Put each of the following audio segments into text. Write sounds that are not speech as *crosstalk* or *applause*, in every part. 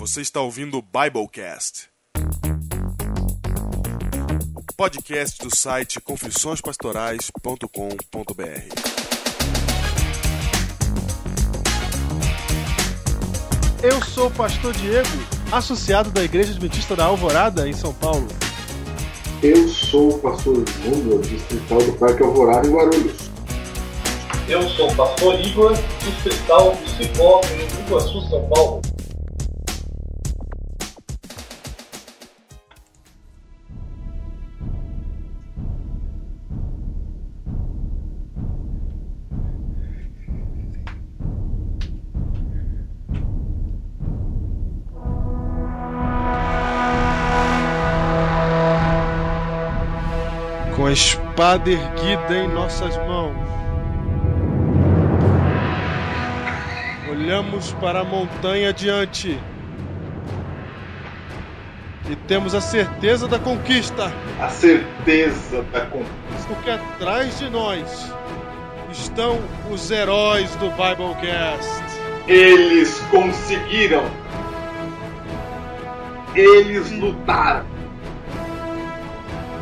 Você está ouvindo o Biblecast. Podcast do site confissõespastorais.com.br. Eu sou o pastor Diego, associado da Igreja Adventista da Alvorada, em São Paulo. Eu sou o pastor Júnior, distrital do Parque Alvorada, em Guarulhos. Eu sou o pastor Igor, distrital do Cipó, em Iguaçu, São Paulo. Espada erguida em nossas mãos, olhamos para a montanha adiante e temos a certeza da conquista, A certeza da conquista. porque atrás de nós estão os heróis do Biblecast. Eles conseguiram. Eles lutaram.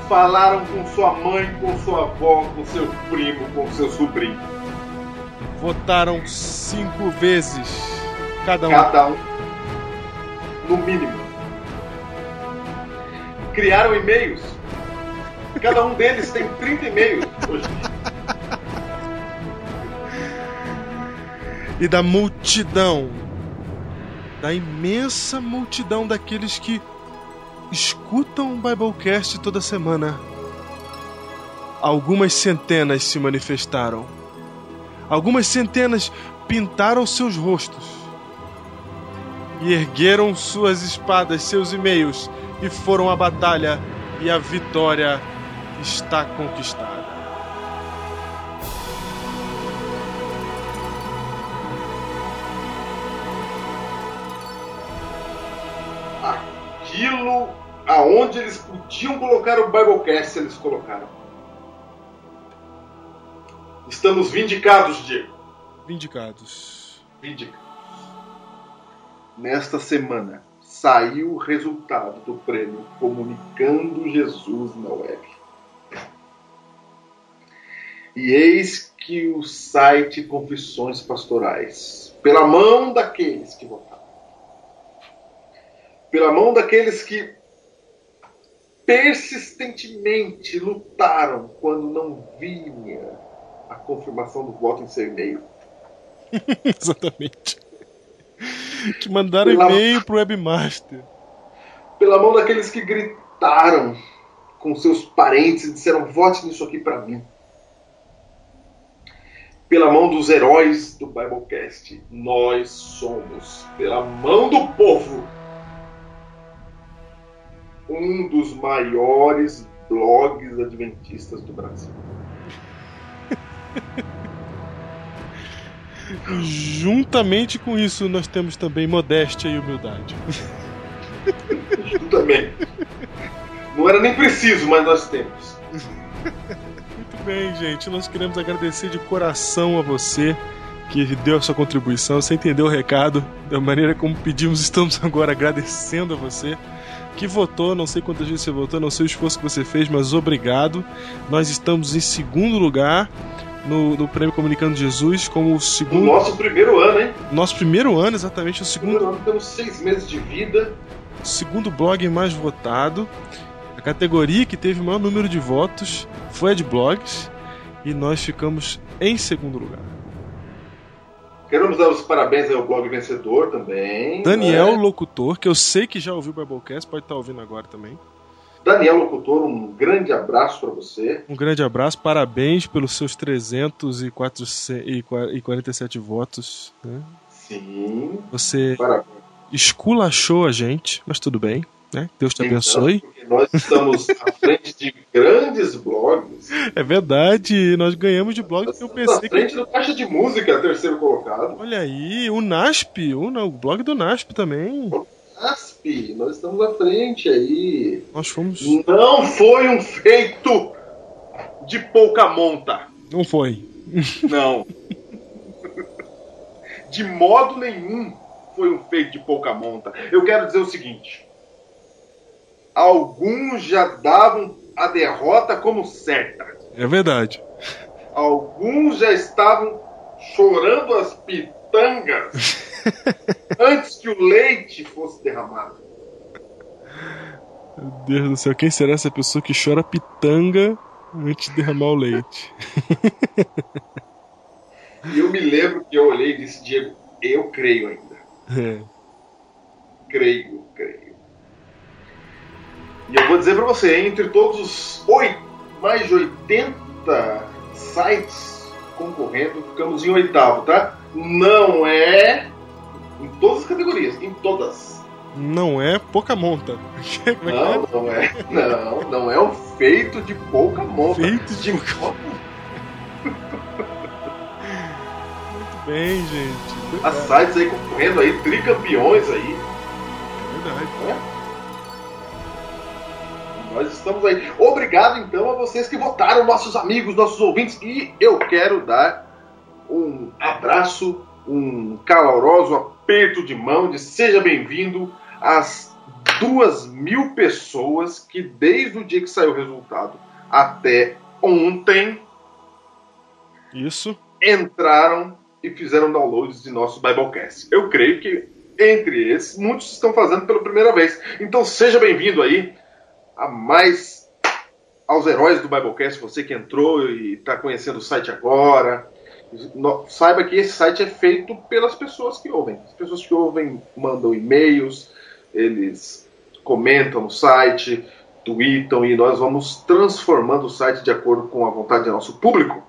Falaram com sua mãe, com sua avó, com seu primo, com seu sobrinho. Votaram cinco vezes cada um. Cada um, no mínimo. Criaram e-mails. Cada um deles tem 30 e-mails hoje. e da multidão, da imensa multidão daqueles que escutam o Biblecast toda semana. Algumas centenas se manifestaram. Algumas centenas pintaram seus rostos e ergueram suas espadas, seus e-mails e foram à batalha e a vitória está conquistada. Aonde eles podiam colocar o Biblecast, eles colocaram. Estamos vindicados, Diego. Vindicados. Vindicados. Nesta semana saiu o resultado do prêmio Comunicando Jesus na Web. E eis que o site Confissões Pastorais, pela mão daqueles que votaram, pela mão daqueles que persistentemente lutaram quando não vinha a confirmação do voto em seu e-mail. *laughs* Exatamente. Que mandaram Pela- e-mail pro webmaster. Pela mão daqueles que gritaram com seus parentes e disseram: vote nisso aqui para mim. Pela mão dos heróis do Biblecast, nós somos, pela mão do povo, um dos maiores blogs adventistas do Brasil. Juntamente com isso, nós temos também modéstia e humildade. Também. Não era nem preciso, mas nós temos. Muito bem, gente. Nós queremos agradecer de coração a você que deu a sua contribuição. Você entendeu o recado da maneira como pedimos, estamos agora agradecendo a você que votou. Não sei quantas vezes você votou, não sei o esforço que você fez, mas obrigado. Nós estamos em segundo lugar no, no Prêmio Comunicando Jesus, como o No segundo. nosso primeiro ano, hein? Nosso primeiro ano, exatamente, o segundo, ano, temos seis meses de vida. segundo blog mais votado. A categoria que teve o maior número de votos foi a de blogs. E nós ficamos em segundo lugar. Queremos dar os parabéns ao blog vencedor também. Daniel né? Locutor, que eu sei que já ouviu o Biblecast, pode estar ouvindo agora também. Daniel Locutor, um grande abraço para você. Um grande abraço, parabéns pelos seus 347 votos. né? Sim, Você parabéns. esculachou a gente, mas tudo bem. Né? Deus te abençoe. Porque nós estamos à frente de grandes blogs. É verdade, nós ganhamos de blog Nós porque eu estamos à pensei que. frente do Caixa de Música, terceiro colocado. Olha aí, o NASP, o, o blog do NASP também. ASP, nós estamos à frente aí. Nós fomos. Não foi um feito de pouca monta. Não foi. Não. De modo nenhum. foi um feito de pouca monta. Eu quero dizer o seguinte: alguns já davam a derrota como certa. É verdade. Alguns já estavam chorando as pitangas *laughs* antes que o leite fosse derramado. Meu Deus do céu, quem será essa pessoa que chora pitanga antes de derramar o leite? E *laughs* eu me lembro que eu olhei e disse, Diego, eu creio ainda. É. Creio, creio. E eu vou dizer pra você, entre todos os oito, mais de 80 sites concorrendo, ficamos em oitavo, tá? Não é em todas as categorias, em todas. Não é pouca monta. Como é que Não, não é. Não, não é o feito de pouca monta. Feito de de pouca é? Muito bem, gente. As sites aí concorrendo aí, tricampeões aí. É verdade. Nós estamos aí. Obrigado então a vocês que votaram, nossos amigos, nossos ouvintes. E eu quero dar um abraço, um caloroso aperto de mão de seja bem-vindo às duas mil pessoas que desde o dia que saiu o resultado até ontem Isso. entraram e fizeram downloads de nosso Biblecast. Eu creio que entre esses, muitos estão fazendo pela primeira vez. Então seja bem-vindo aí a mais aos heróis do Biblecast, você que entrou e está conhecendo o site agora. Saiba que esse site é feito pelas pessoas que ouvem. As pessoas que ouvem mandam e-mails, eles comentam no site, tweetam e nós vamos transformando o site de acordo com a vontade do nosso público.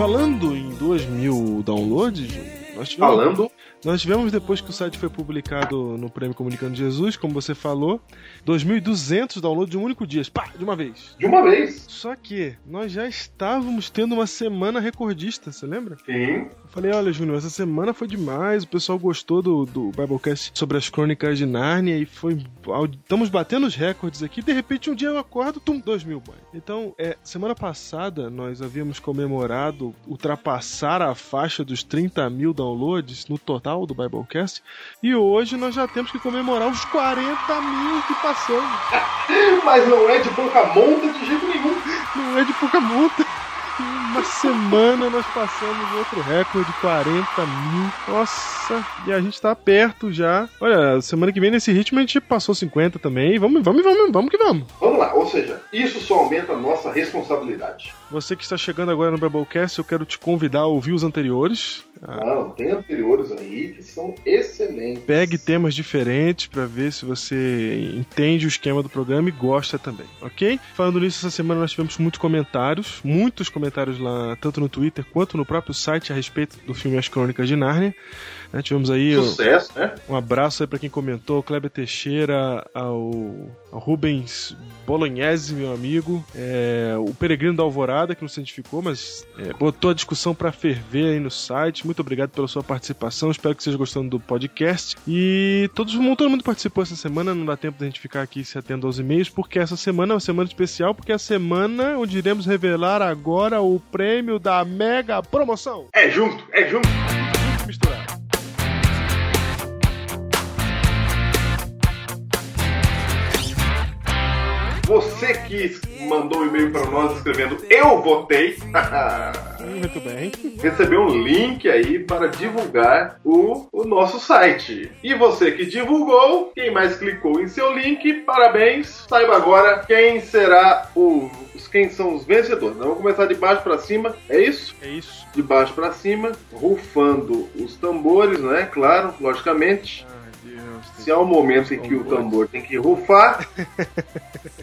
Falando em 2 mil downloads, nós tivemos, Falando nós tivemos depois que o site foi publicado no Prêmio Comunicando Jesus, como você falou, 2.200 downloads de um único dia, pá, de uma vez. de uma vez. Só que nós já estávamos tendo uma semana recordista, você lembra? Sim. Eu falei, olha, Júnior, essa semana foi demais, o pessoal gostou do, do Biblecast sobre as crônicas de Nárnia e foi. Estamos batendo os recordes aqui, de repente um dia eu acordo, tum, 2 mil boy. Então, é, semana passada nós havíamos comemorado ultrapassar a faixa dos 30 mil downloads no total do Biblecast e hoje nós já temos que comemorar os 40 mil que passamos. *laughs* Mas não é de pouca monta de jeito nenhum. Não é de pouca multa. Em Uma semana nós passamos outro recorde, 40 mil. Nossa, e a gente tá perto já. Olha, semana que vem nesse ritmo a gente passou 50 também. Vamos, vamos, vamos, vamos que vamos. Vamos lá, ou seja, isso só aumenta a nossa responsabilidade. Você que está chegando agora no Biblecast, eu quero te convidar a ouvir os anteriores. Ah, Não, tem anteriores aí que são excelentes. Pegue temas diferentes para ver se você entende o esquema do programa e gosta também, ok? Falando nisso, essa semana nós tivemos muitos comentários, muitos comentários lá, tanto no Twitter quanto no próprio site a respeito do filme As Crônicas de Nárnia. Né, tivemos aí Sucesso, né? um abraço aí para quem comentou, Kleber Teixeira, ao, ao Rubens Bolognese, meu amigo, é, o Peregrino da Alvorada, que não se identificou, mas é, botou a discussão para ferver aí no site. Muito obrigado pela sua participação, espero que vocês gostando do podcast. E todo mundo, todo mundo participou essa semana, não dá tempo da gente ficar aqui se atendo aos e-mails, porque essa semana é uma semana especial, porque é a semana onde iremos revelar agora o prêmio da Mega Promoção. É junto, é junto. Misturado. Você que mandou um e-mail para nós escrevendo Eu votei, *laughs* Muito bem. recebeu um link aí para divulgar o, o nosso site. E você que divulgou, quem mais clicou em seu link, parabéns. Saiba agora quem será o. os- Quem são os vencedores. Nós vamos começar de baixo para cima, é isso? É isso. De baixo para cima, rufando os tambores, né? Claro, logicamente. Ai, Deus. Se há um momento em que o tambor tem que rufar,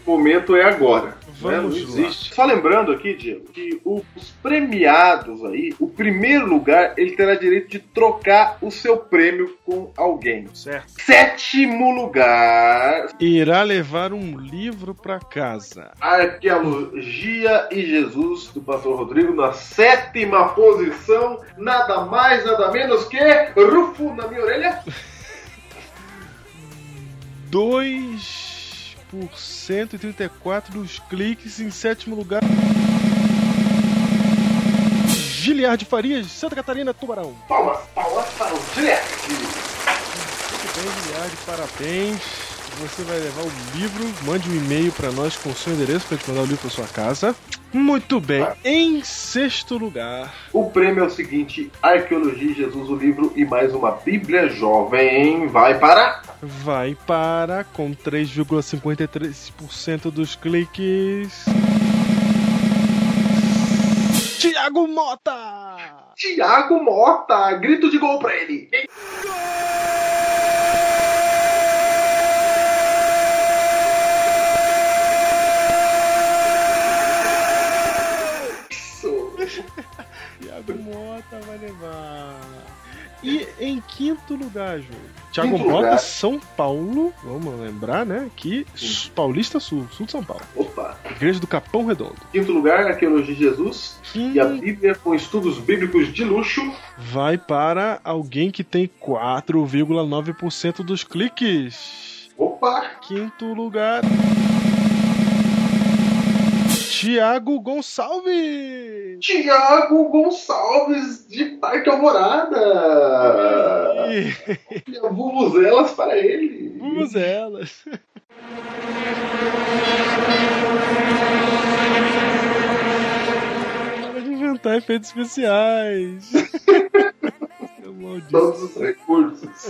o momento é agora. Vamos não lá. existe. Só lembrando aqui, Diego, que os premiados aí, o primeiro lugar, ele terá direito de trocar o seu prêmio com alguém. Certo. Sétimo lugar, Irá levar um livro pra casa. Arqueologia e Jesus, do pastor Rodrigo, na sétima posição, nada mais, nada menos que Rufo na minha orelha. 2 por 134 dos cliques em sétimo lugar. Giliard Farias, Santa Catarina, Tubarão. Palmas, palmas para o Juliette. Muito bem, Giliard, parabéns. Você vai levar o livro. Mande um e-mail para nós com o seu endereço para te mandar o livro para sua casa. Muito bem. Em sexto lugar, O prêmio é o seguinte: Arqueologia e Jesus, o livro e mais uma Bíblia Jovem. Vai para. vai para com 3,53% dos cliques. Tiago Mota! Tiago Mota! Grito de gol pra ele! Isso! Mota vai levar. E em quinto lugar, Júlio. Tiago Quinto Mota, lugar. São Paulo. Vamos lembrar, né? Que Sim. Paulista Sul, sul de São Paulo. Opa! Igreja do Capão Redondo. Quinto lugar, Arqueologia e Jesus. E a Bíblia com estudos bíblicos de luxo. vai para alguém que tem 4,9% dos cliques. Opa! Quinto lugar. Tiago Gonçalves! Tiago Gonçalves de Parque Alvorada! E... Vuvuzelas para ele! Vamos elas! Pode inventar efeitos especiais! Todos os recursos.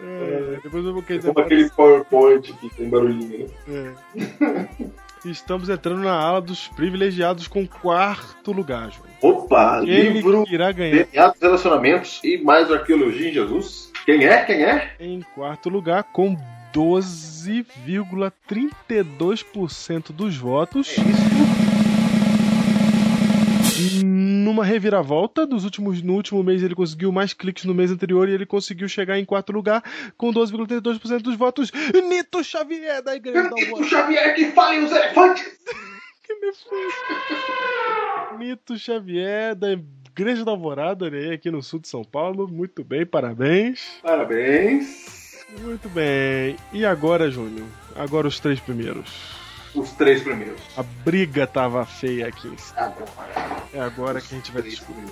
É, depois eu vou querer Como aquele PowerPoint que tem barulhinho. né? É. Estamos entrando na ala dos privilegiados com quarto lugar, João. Opa! Ele livro irá ganhar DNA dos relacionamentos e mais arqueologia em Jesus. Quem é? Quem é? em quarto lugar com 12,32% dos votos. Numa reviravolta, dos últimos, no último mês ele conseguiu mais cliques no mês anterior e ele conseguiu chegar em quarto lugar com 12,32% dos votos. Nito Xavier da Igreja da O Alvorada. Xavier que fale os elefantes! *laughs* Que me? Nito Xavier da Igreja da Alvorada, olha aí, aqui no sul de São Paulo. Muito bem, parabéns. Parabéns. Muito bem. E agora, Júnior? Agora os três primeiros. Os três primeiros. A briga tava feia aqui. Agora. É agora que a gente vai descobrir.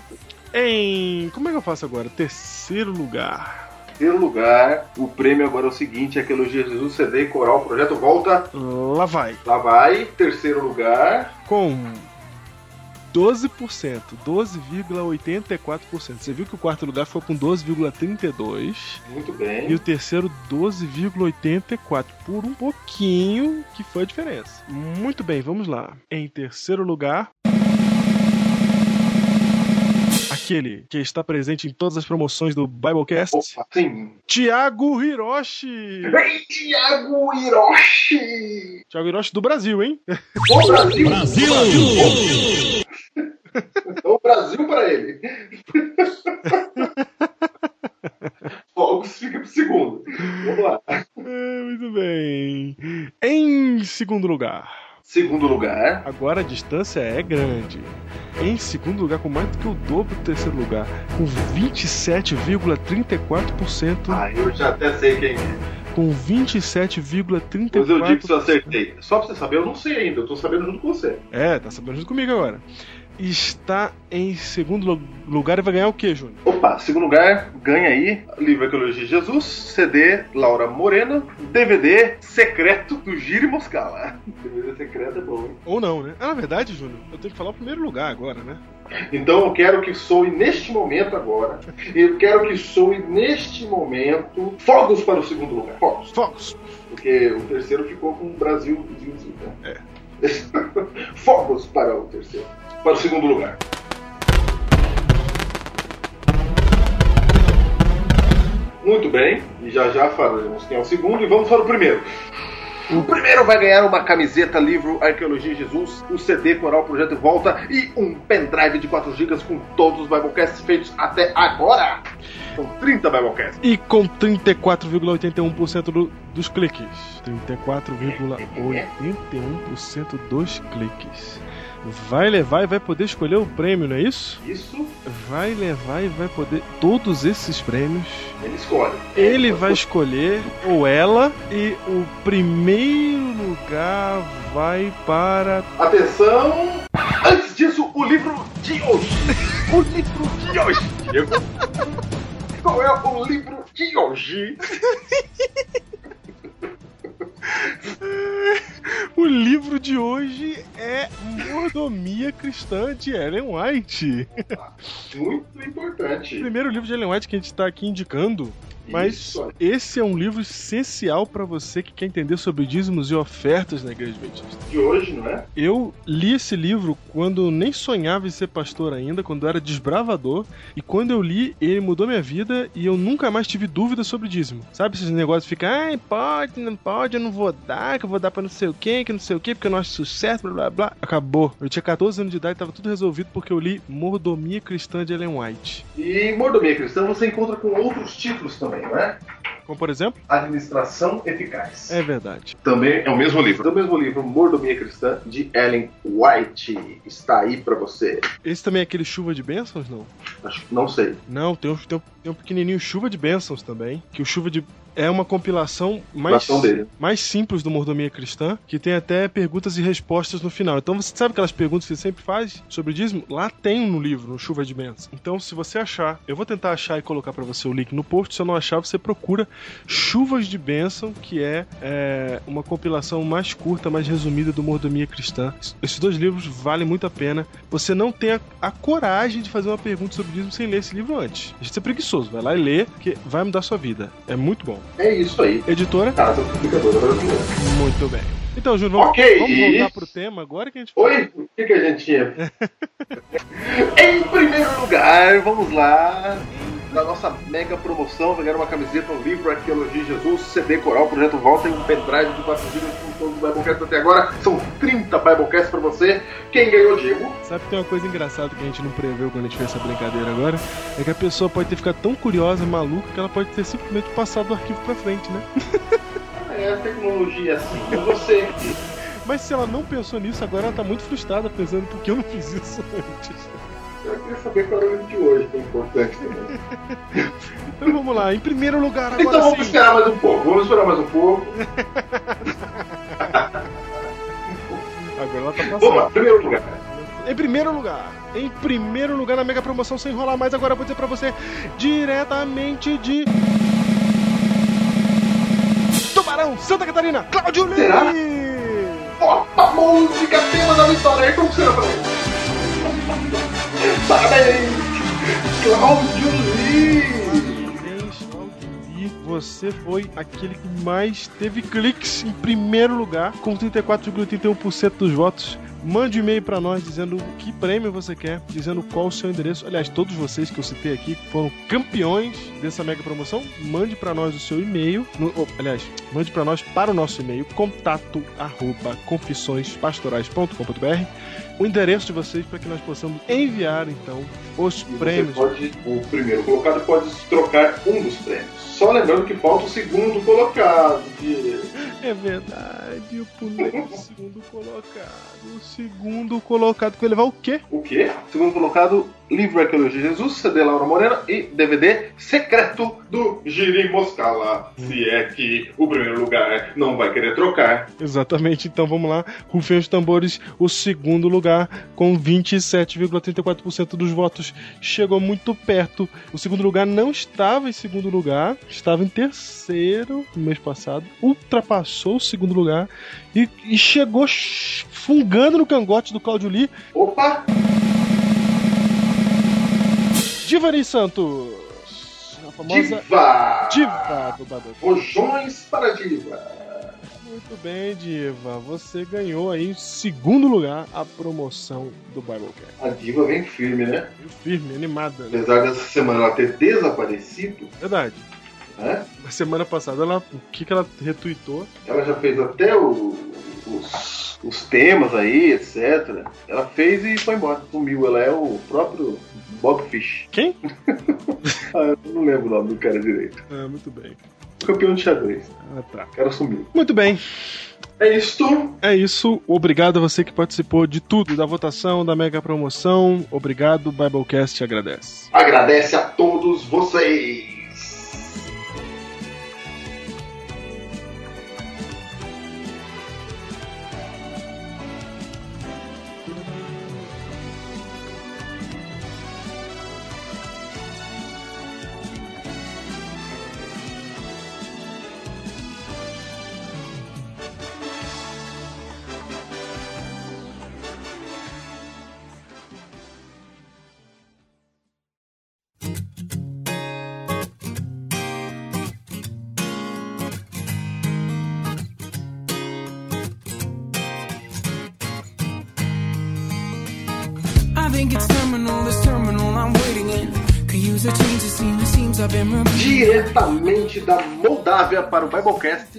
Em. Como é que eu faço agora? Terceiro lugar. Terceiro lugar, o prêmio agora é o seguinte: Arqueologia de Jesus, CD e Coral, projeto Volta. Lá vai. Lá vai. Terceiro lugar, Com 12%. 12,84%. Você viu que o quarto lugar foi com 12,32%. muito E bem. o terceiro, 12,84. Por um pouquinho que foi a diferença. Muito bem, vamos lá. Em terceiro lugar. Aquele que está presente em todas as promoções do Biblecast. Opa, sim. Tiago Hiroshi. Ei, Thiago Hiroshi! Tiago Hiroshi do Brasil, hein? O Brasil! Brasil! *laughs* o Brasil para ele. *laughs* Fogos fica pro segundo. Vamos lá. É, muito bem. Em segundo lugar. Segundo lugar, Agora a distância é grande. Em segundo lugar, com mais do que o dobro do terceiro lugar, com 27,34%. ah, eu já até sei quem é. Com 27,34%. Mas eu digo que eu acertei. Só pra você saber, eu não sei ainda, eu tô sabendo junto com você. É, tá sabendo junto comigo agora. Está em segundo lu- lugar e vai ganhar o que, Júnior? Opa, segundo lugar, ganha aí livro Arqueologia de Jesus, CD Laura Morena, DVD secreto do Giro e Moscala. *laughs* DVD secreto é bom, hein? Ou não, né? Ah, na verdade, Júnior, eu tenho que falar o primeiro lugar agora, né? Então eu quero que soe neste momento agora. Eu quero que soe neste momento fogos para o segundo lugar. Fogos. Focos! Porque o terceiro ficou com o Brasil. Né? É. *laughs* fogos para o terceiro. Para o segundo lugar. Muito bem. E já já faremos quem é o segundo. E vamos para o primeiro. O primeiro vai ganhar uma camiseta, livro Arqueologia Jesus, um CD Coral Projeto Volta e um pendrive de 4 GB com todos os Biblecasts feitos até agora. São 30 Biblecasts. E com 34,81% do, dos cliques. 34,81% dos cliques. Vai levar e vai poder escolher o prêmio, não é isso? Isso Vai levar e vai poder. Todos esses prêmios. ele escolhe. Ele vai escolher, ou ela, e o primeiro lugar vai para. Atenção! Antes disso, o livro de hoje. O livro de hoje. Diego. *laughs* Qual é o livro de hoje? *laughs* *laughs* O livro de hoje é Mordomia Cristã de Ellen White. Muito importante. O primeiro livro de Ellen White que a gente está aqui indicando. Mas esse é um livro essencial para você que quer entender sobre dízimos e ofertas na Igreja Adventista. de hoje, não é? Eu li esse livro quando nem sonhava em ser pastor ainda, quando eu era desbravador, e quando eu li, ele mudou minha vida e eu nunca mais tive dúvida sobre dízimo. Sabe esses negócios de ficar, ai, pode, não pode, eu não vou dar, que eu vou dar pra não sei o que, que não sei o que, porque eu não acho sucesso, blá blá blá. Acabou. Eu tinha 14 anos de idade e tava tudo resolvido porque eu li Mordomia Cristã de Ellen White. E Mordomia Cristã você encontra com outros títulos também, não é? Como por exemplo? Administração Eficaz. É verdade. Também é o mesmo livro. É o mesmo livro, Mordomia Cristã, de Ellen White. Está aí pra você. Esse também é aquele chuva de bênçãos, não? Acho não sei. Não, tem um, tem um, tem um pequenininho chuva de bênçãos também, que o chuva de é uma compilação mais, mais simples do Mordomia Cristã, que tem até perguntas e respostas no final. Então você sabe aquelas perguntas que você sempre faz sobre dízimo? Lá tem no livro, no Chuva de Bênçãos. Então se você achar, eu vou tentar achar e colocar pra você o link no post. Se eu não achar, você procura Chuvas de Bênção, que é, é, uma compilação mais curta, mais resumida do Mordomia Cristã. Esses dois livros valem muito a pena. Você não tem a, a coragem de fazer uma pergunta sobre dízimo sem ler esse livro antes. De ser preguiçoso, vai lá e lê, que vai mudar a sua vida. É muito bom. É isso aí. Editora? Casa Publicadora Brasileira. Muito bem. Então, Júnior, vamos, Ok. vamos voltar pro tema agora que a gente Oi? O que, que a gente tinha? *laughs* em primeiro lugar, vamos lá. Na nossa mega promoção, vai ganhar uma camiseta, um livro, Arqueologia e Jesus, CD Coral, Projeto Volta e um pendrive de 4 GB com todos os Biblecasts até agora. São 30 Biblecasts pra você. Quem ganhou, Diego? Sabe que tem uma coisa engraçada que a gente não preveu quando a gente fez essa brincadeira agora? É que a pessoa pode ter ficado tão curiosa, maluca, que ela pode ter simplesmente passado o arquivo pra frente, né? É, a tecnologia é assim. Você *laughs* Mas se ela não pensou nisso, agora ela tá muito frustrada pensando por que eu não fiz isso antes. Eu queria saber qual era o de hoje, que é importante também. *laughs* Então vamos lá, em primeiro lugar, agora Então vamos sim. esperar mais um pouco. Vamos esperar mais um pouco. *laughs* Agora ela tá Vamos lá, passando. primeiro lugar. Em primeiro lugar, em primeiro lugar na mega promoção, sem enrolar mais, agora eu vou dizer pra você, diretamente de. Tubarão, Santa Catarina, Cláudio Lima! Será? Opa, música, tema da vitória. Aí como será pra ele? Parabéns, Cláudio Lee. Cláudio Lee. Você foi aquele que mais teve cliques em primeiro lugar, com 34,31% dos votos. Mande um e-mail pra nós dizendo que prêmio você quer, dizendo qual o seu endereço. Aliás, todos vocês que eu citei aqui foram campeões dessa mega promoção, mande pra nós o seu e-mail. no- oh, aliás, mande pra nós para o nosso e-mail contato arroba confissõespastorais.com.br o endereço de vocês para que nós possamos enviar então os E prêmios. pode, o primeiro colocado pode trocar um dos prêmios. Só lembrando que falta o segundo colocado. É verdade, eu pulei o *laughs* segundo colocado. O segundo colocado que vai levar o quê? O quê? Segundo colocado, livro Arqueologia de Jesus, CD Laura Morena e DVD secreto do Giri Moscala. Se é que o primeiro lugar não vai querer trocar. Exatamente, então vamos lá. Rufem os tambores, o segundo lugar, com 27,34% dos votos, chegou muito perto. O segundo lugar não estava em segundo lugar, estava em terceiro no mês passado, ultrapassou o segundo lugar e, e chegou ch- fungando no cangote do Claudio Lee, Opa! Divani Santos. A famosa Diva! diva do Badalho. Rojões para Diva. Muito bem, Diva. Você ganhou aí em segundo lugar a promoção do Biblecast. A Diva vem firme, né? Viu? Firme, animada, né? Apesar dessa semana ela ter desaparecido, Verdade. né? Na semana passada, ela, o que, que ela retweetou? Ela já fez até o- os, os temas aí, etc. Ela fez e foi embora, sumiu. Ela é o próprio Bob Fish. Quem? *laughs* Ah, eu não lembro o nome do cara direito. Ah, muito bem. Campeão de xadrez. Ah, tá. O cara sumiu. Muito bem. É isto. É isso. Obrigado a você que participou de tudo, da votação, da mega promoção. Obrigado, Biblecast agradece. Agradece a todos vocês. Diretamente da Moldávia para o Biblecast. *laughs*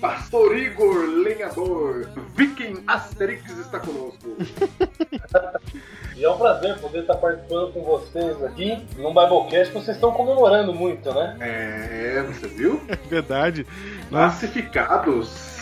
Pastor Igor Lenhador, Viking Asterix está conosco. E é um prazer poder estar participando com vocês aqui num Biblecast que vocês estão comemorando muito, né? É, você viu? *laughs* É verdade. Classificados.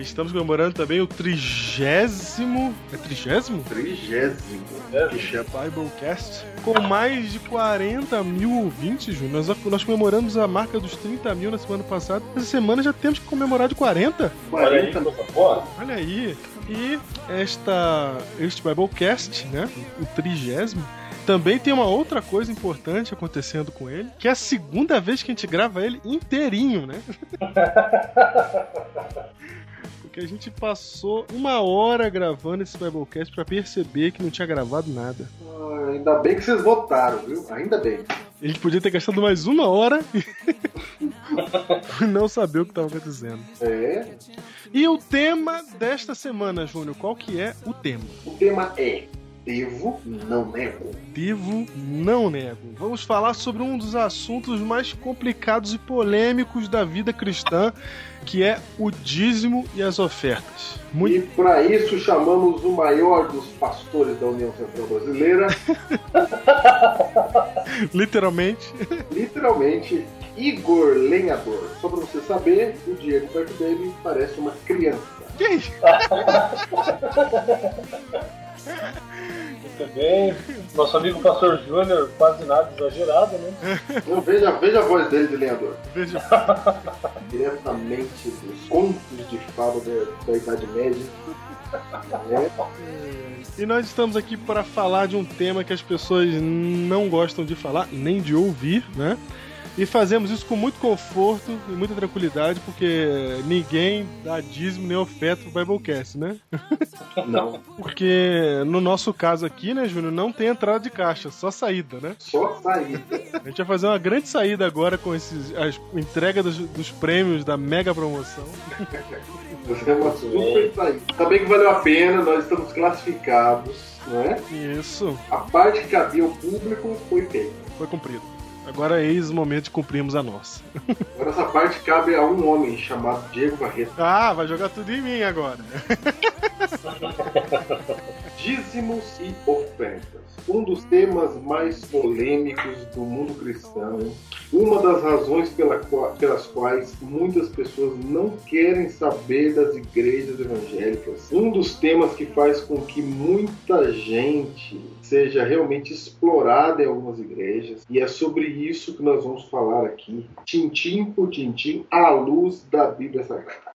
Estamos comemorando também o trigésimo. É trigésimo? Trigésimo. É. Biblecast. Com mais de 40 mil ouvintes, Júnior. Nós, nós comemoramos a marca dos 30 mil na semana passada. Essa semana já temos que comemorar de 40. Olha aí, 40 coisa boa. Olha aí. E esta, este Biblecast, né? O trigésimo. Também tem uma outra coisa importante acontecendo com ele, que é a segunda vez que a gente grava ele inteirinho, né? *laughs* Porque a gente passou uma hora gravando esse Biblecast pra perceber que não tinha gravado nada. Ah, Ainda bem que vocês votaram, viu? Ainda bem. A gente podia ter gastado mais uma hora e *laughs* não saber o que estava acontecendo. É. E o tema desta semana, Júnior, qual que é o tema? O tema é Devo, não nego. Devo, não nego. Vamos falar sobre um dos assuntos mais complicados e polêmicos da vida cristã, que é o dízimo e as ofertas. Muito E para isso chamamos o maior dos pastores da União Central Brasileira, *laughs* literalmente. literalmente Igor Lenhador. Só para você saber, o Diego perto dele parece uma criança. Quem? *laughs* Muito bem. Nosso amigo Pastor Júnior, quase nada exagerado, né? Então, veja, veja a voz dele de lenhador. Veja. *laughs* Diretamente dos contos de fada da, da Idade Média. É. E nós estamos aqui para falar de um tema que as pessoas não gostam de falar, nem de ouvir, né? E fazemos isso com muito conforto e muita tranquilidade, porque ninguém dá dízimo nem oferta pro Biblecast, né? *laughs* Não, Porque no nosso caso aqui, né, Júnior, não tem entrada de caixa, só saída, né? só saída. A gente vai fazer uma grande saída agora com esses, a entrega dos, dos prêmios da mega promoção. Você é uma super saída. Também que valeu a pena, nós estamos classificados, não é? Isso, A parte que cabia ao público foi feita. foi cumprido. Agora é eis o momento de cumprirmos a nossa. Agora essa parte cabe a um homem chamado Diego Barreto. Ah, vai jogar tudo em mim agora. Dízimos e ofertas. Um dos temas mais polêmicos do mundo cristão. Uma das razões pela pelas quais muitas pessoas não querem saber das igrejas evangélicas. Um dos temas que faz com que muita gente seja realmente explorada em algumas igrejas. E é sobre isso que nós vamos falar aqui, tintim por tintim, à luz da Bíblia Sagrada.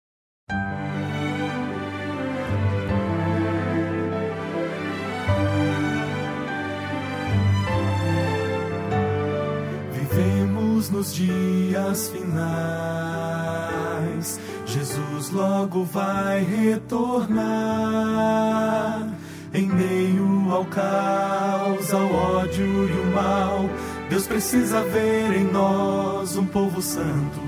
Nos dias finais. Jesus logo vai retornar. Em meio ao caos, ao ódio e o mal, Deus precisa ver em nós um povo santo.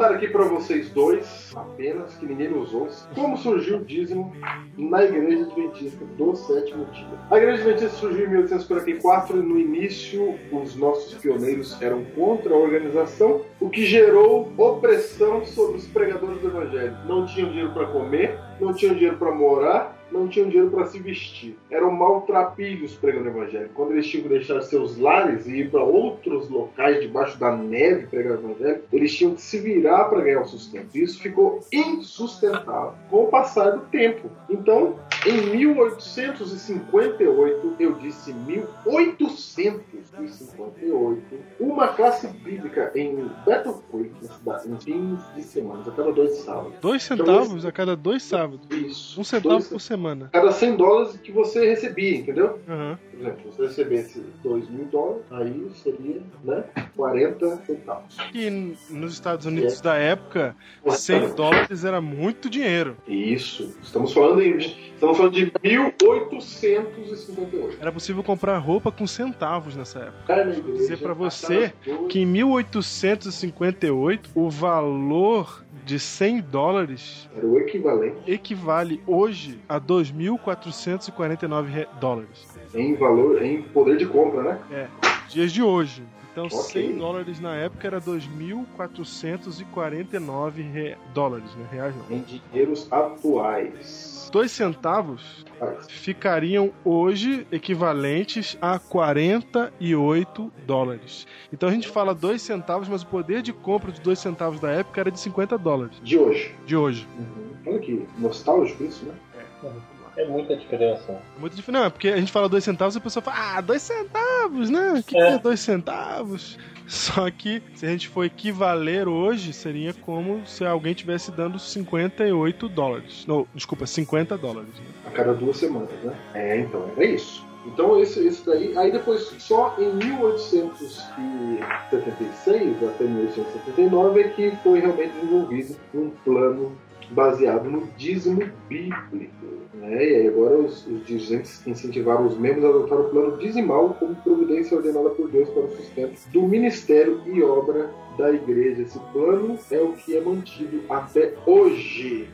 Perguntar aqui para vocês dois, apenas, que ninguém nos ouça, como surgiu o dízimo na Igreja Adventista do Sétimo Dia. A Igreja Adventista surgiu em 1844 e no início os nossos pioneiros eram contra a organização, o que gerou opressão sobre os pregadores do Evangelho. Não tinham dinheiro para comer, não tinham dinheiro para morar, não tinham dinheiro para se vestir. Eram maltrapilhos pregando o evangelho. Quando eles tinham que deixar seus lares e ir para outros locais debaixo da neve pregar o evangelho, eles tinham que se virar para ganhar o sustento. Isso ficou insustentável com o passar do tempo. Então, em 1858, eu disse 1858, uma classe bíblica em Battle Creek, na cidade, em fins de semana, a cada dois sábados. Dois centavos a cada dois sábados. Isso. Um centavo por semana. cada 100 dólares que você recebia, entendeu? Aham. Por exemplo, se você recebesse 2 mil dólares, aí seria né, 40 centavos. E nos Estados Unidos da época, 100 dólares era muito dinheiro. Isso. Estamos falando, em, estamos falando de 1858. Era possível comprar roupa com centavos nessa época. Cara, igreja, dizer pra a você Que em 1858, o valor de 100 dólares Era o equivalente equivale hoje a 2.449 re- dólares. em valor, em poder de compra, né? É, dias de hoje. Então, Ok. 100 dólares na época era 2.449 re- dólares, né? Reais não. Em dinheiros atuais. 2 centavos ficariam hoje equivalentes a 48 dólares. Então a gente fala 2 centavos, mas o poder de compra de 2 centavos da época era de 50 dólares De hoje. de hoje. Uhum. Olha que nostálgico isso, né? É muita diferença. É Muito difícil. Não, é porque a gente fala 2 centavos e a pessoa fala, ah, 2 centavos, né? O que É. que é 2 centavos? *laughs* Só que se a gente for equivaler hoje, seria como se alguém tivesse dando 58 dólares. Não, desculpa, 50 dólares. né? A cada duas semanas, né? É, então, era isso. Então, esse, esse daí. Aí depois, só em 1876 até 1879 é que foi realmente desenvolvido um plano baseado no dízimo bíblico. Né? E aí agora os, os dirigentes incentivaram os membros a adotar o plano dizimal como providência ordenada por Deus para o sustento do ministério e obra da igreja. Esse plano é o que é mantido até hoje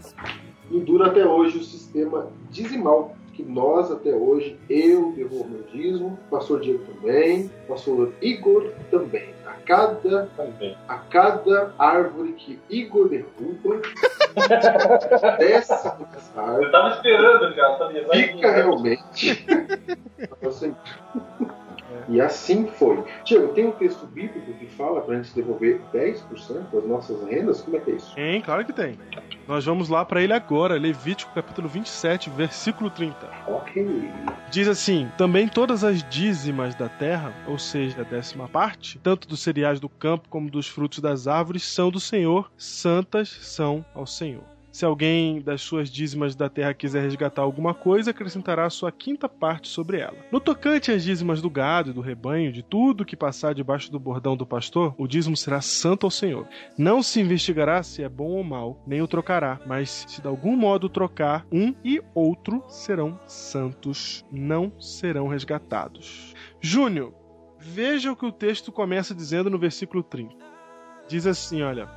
e dura até hoje o sistema dizimal que nós até hoje, eu devolvo meu dízimo, pastor Diego também, pastor Igor também. A cada, Também. a cada árvore que Igor derruba, *laughs* desce dessa Eu árvore, tava esperando, cara, fica realmente. *laughs* E assim foi. Tiago, tem um texto bíblico que fala para a gente devolver 10% das nossas rendas? Como é que é isso? Tem, claro que tem. Nós vamos lá para ele agora, Levítico capítulo 27, versículo 30. Ok. Diz assim: Também todas as dízimas da terra, ou seja, a décima parte, tanto dos cereais do campo como dos frutos das árvores, são do Senhor, santas são ao Senhor. Se alguém das suas dízimas da terra quiser resgatar alguma coisa, acrescentará sua quinta parte sobre ela. No tocante às dízimas do gado e do rebanho, de tudo que passar debaixo do bordão do pastor, o dízimo será santo ao Senhor. Não se investigará se é bom ou mal, nem o trocará, mas se de algum modo trocar, um e outro serão santos, não serão resgatados. Júnior, veja o que o texto começa dizendo no versículo 30. Diz assim, olha: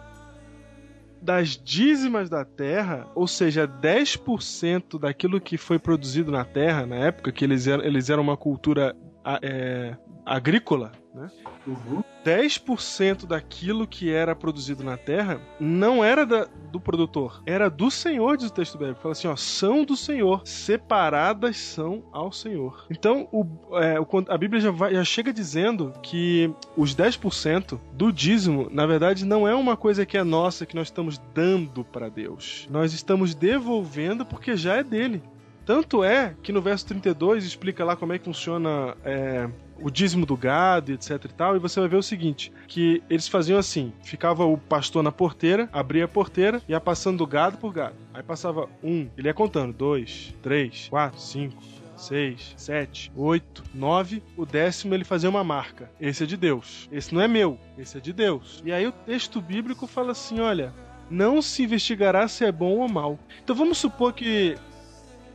das dízimas da terra, ou seja, 10% daquilo que foi produzido na terra, na época que eles eram, eles eram uma cultura a- é, agrícola, né? Uhum. 10% daquilo que era produzido na terra não era da- do produtor, era do Senhor, diz o texto bíblico. Fala assim, ó, são do Senhor, separadas são ao Senhor. Então, o, é, o- a Bíblia já, vai- já chega dizendo que os 10% do dízimo, na verdade, não é uma coisa que é nossa, que nós estamos dando para Deus. Nós estamos devolvendo porque já é dele. Tanto é que no verso 32 explica lá como é que funciona é, o dízimo do gado, etc e tal, e você vai ver o seguinte, que eles faziam assim, ficava o pastor na porteira, abria a porteira ia passando gado por gado. Aí passava um, ele ia contando, dois, três, quatro, cinco, seis, sete, oito, nove. O décimo ele fazia uma marca. Esse é de Deus. Esse não é meu. Esse é de Deus. E aí o texto bíblico fala assim: olha, não se investigará se é bom ou mal. Então vamos supor que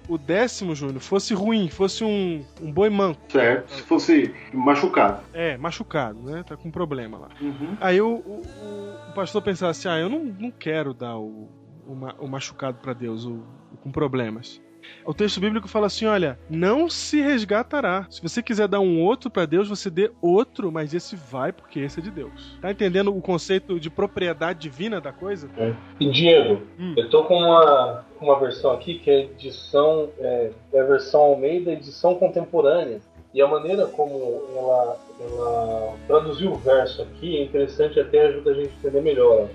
o décimo, Júnior, fosse ruim, fosse um, um boi manco. Certo. Se fosse machucado. É, machucado, né? Tá com problema lá. Uhum. Aí o, o, o pastor pensasse, ah, eu não, não quero dar o, o, ma- o machucado pra Deus, o, o com problemas. O texto bíblico fala assim: olha, não se resgatará. Se você quiser dar um outro pra Deus, você dê outro, mas esse vai porque esse é de Deus. Tá entendendo o conceito de propriedade divina da coisa? E Diego, Hum. eu tô com uma, uma versão aqui que é edição, é, é a versão Almeida, edição contemporânea. E a maneira como ela, ela traduziu o verso aqui é interessante até ajuda a gente a entender melhor.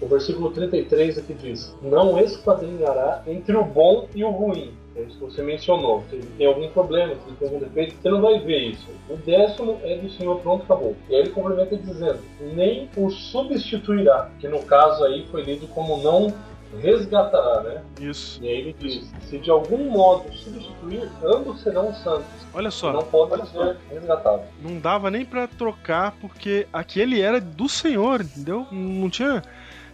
O versículo 33 aqui diz: Não esquadrinhará entre o bom e o ruim. É isso que você mencionou. Se ele tem algum problema, se ele tem algum defeito, você não vai ver isso. O décimo é do Senhor, pronto, acabou. E aí ele complementa dizendo: Nem o substituirá, que no caso aí foi lido como não resgatará, né? Isso. E aí ele diz: Se de algum modo substituir, ambos serão santos. Olha só. Não podem ser resgatados. não dava nem pra trocar porque aquele era do Senhor, entendeu? Não tinha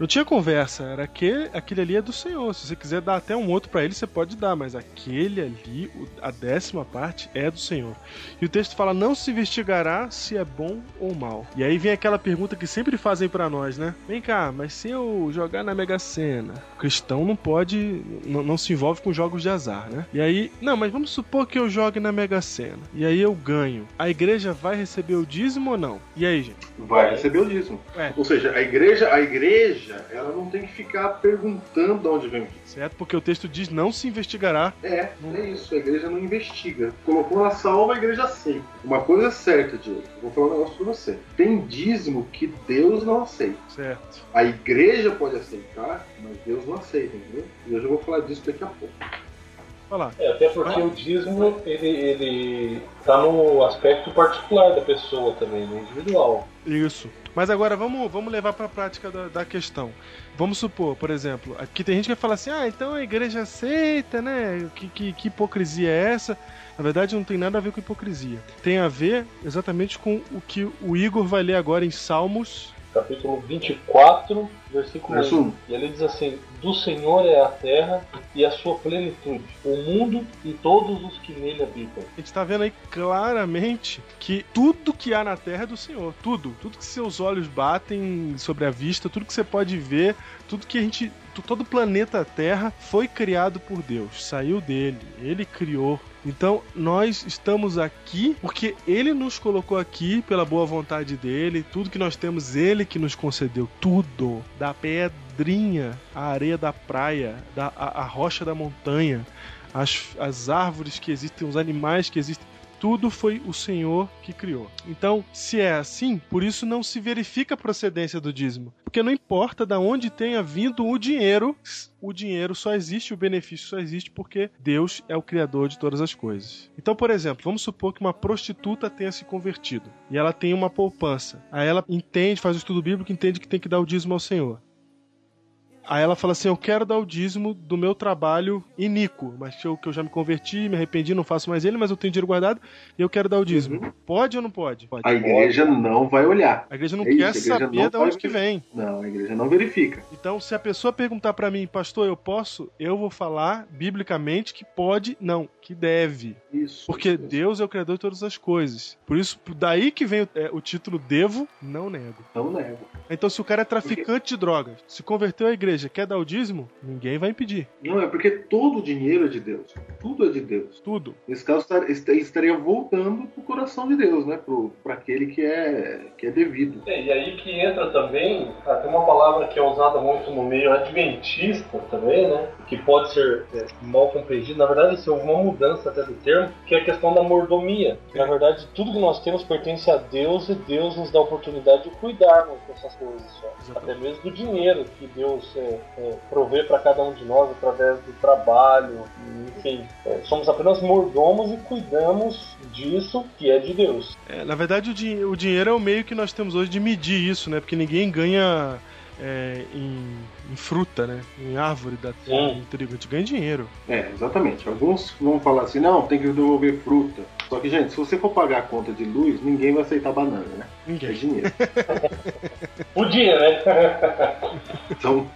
não tinha conversa, era aquele, aquele ali é do Senhor. Se você quiser dar até um outro pra ele, você pode dar, mas aquele ali, a décima parte é do Senhor. E o texto fala: "Não se investigará se é bom ou mal". E aí vem aquela pergunta que sempre fazem pra nós, né? Vem cá, mas se eu jogar na Mega Sena, o cristão não pode, não, não se envolve com jogos de azar, né? E aí, não, mas vamos supor que eu jogue na Mega Sena e aí eu ganho. A igreja vai receber o dízimo ou não? E aí, gente? Vai receber o dízimo. É. Ou seja, a igreja, a igreja, ela não tem que ficar perguntando de onde vem o dízimo. Certo? Porque o texto diz não se investigará. É, é isso. A igreja não investiga. Colocou na salva, a igreja aceita. Uma coisa é certa, Diego. Vou falar um negócio pra você. Tem dízimo que Deus não aceita. Certo. A igreja pode aceitar, mas Deus não aceita, entendeu? E eu já vou falar disso daqui a pouco. É, até porque o dízimo ele, ele tá no aspecto particular da pessoa também, no individual. Isso. Mas agora vamos, vamos levar para a prática da, da questão. Vamos supor, por exemplo, aqui tem gente que fala assim: ah, então a igreja aceita, né? Que, que, que hipocrisia é essa? Na verdade, não tem nada a ver com hipocrisia. Tem a ver exatamente com o que o Igor vai ler agora em Salmos. Capítulo 24, versículo Verso 1. um. E ele diz assim: Do Senhor é a terra e a sua plenitude, o mundo e todos os que nele habitam. A gente está vendo aí claramente que tudo que há na Terra é do Senhor. Tudo. Tudo que seus olhos batem sobre a vista, tudo que você pode ver, tudo que a gente. Todo o planeta Terra foi criado por Deus. Saiu dele. Ele criou. Então, nós estamos aqui porque ele nos colocou aqui pela boa vontade dele. Tudo que nós temos, ele que nos concedeu. Tudo. Da pedrinha, a areia da praia, da, a, a rocha da montanha, as, as árvores que existem, os animais que existem. Tudo foi o Senhor que criou. Então, se é assim, por isso não se verifica a procedência do dízimo. Porque não importa de onde tenha vindo o dinheiro, o dinheiro só existe, o benefício só existe porque Deus é o criador de todas as coisas. Então, por exemplo, vamos supor que uma prostituta tenha se convertido e ela tem uma poupança. Aí ela entende, faz o estudo bíblico, entende que tem que dar o dízimo ao Senhor. Aí ela fala assim: Eu quero dar o dízimo do meu trabalho iníquo, mas que eu, que eu já me converti, me arrependi, não faço mais ele, mas eu tenho dinheiro guardado e eu quero dar o dízimo. Pode ou não pode? Pode. A igreja não vai olhar. A igreja não É isso, quer igreja saber não de onde que vem. Não, a igreja não verifica. Então, se a pessoa perguntar pra mim, pastor, eu posso? Eu vou falar biblicamente que pode, não, que deve. Isso. Porque isso. Deus é o criador de todas as coisas. Por isso, daí que vem o, é, o título devo, não nego. Não nego. Então, se o cara é traficante de drogas, se converteu à igreja, quer dar o dízimo, ninguém vai impedir. Não, é porque todo o dinheiro é de Deus. Tudo é de Deus. Tudo. Nesse caso, estar- est- estaria voltando pro coração de Deus, né? Pro, pra aquele que é, que é devido. É, e aí que entra também, ah, tem uma palavra que é usada muito no meio adventista também, né? Que pode ser é, mal compreendida. Na verdade, isso é uma mudança até do termo, que é a questão da mordomia. Na verdade, tudo que nós temos pertence a Deus e Deus nos dá a oportunidade de cuidarmos dessas coisas. Só. Até mesmo do dinheiro que Deus é, é, provê para cada um de nós através do trabalho, enfim. É, somos apenas mordomos e cuidamos disso que é de Deus. É, na verdade, o, o dinheiro é o meio que nós temos hoje de medir isso, né? Porque ninguém ganha é, em, em fruta, né? Em árvore da terra, em trigo. A gente ganha dinheiro. É, exatamente. Alguns vão falar assim, não, tem que devolver fruta. Só que, gente, se você for pagar a conta de luz, ninguém vai aceitar banana, né? É Ninguém. dinheiro. *laughs* Podia, né? *laughs* Então,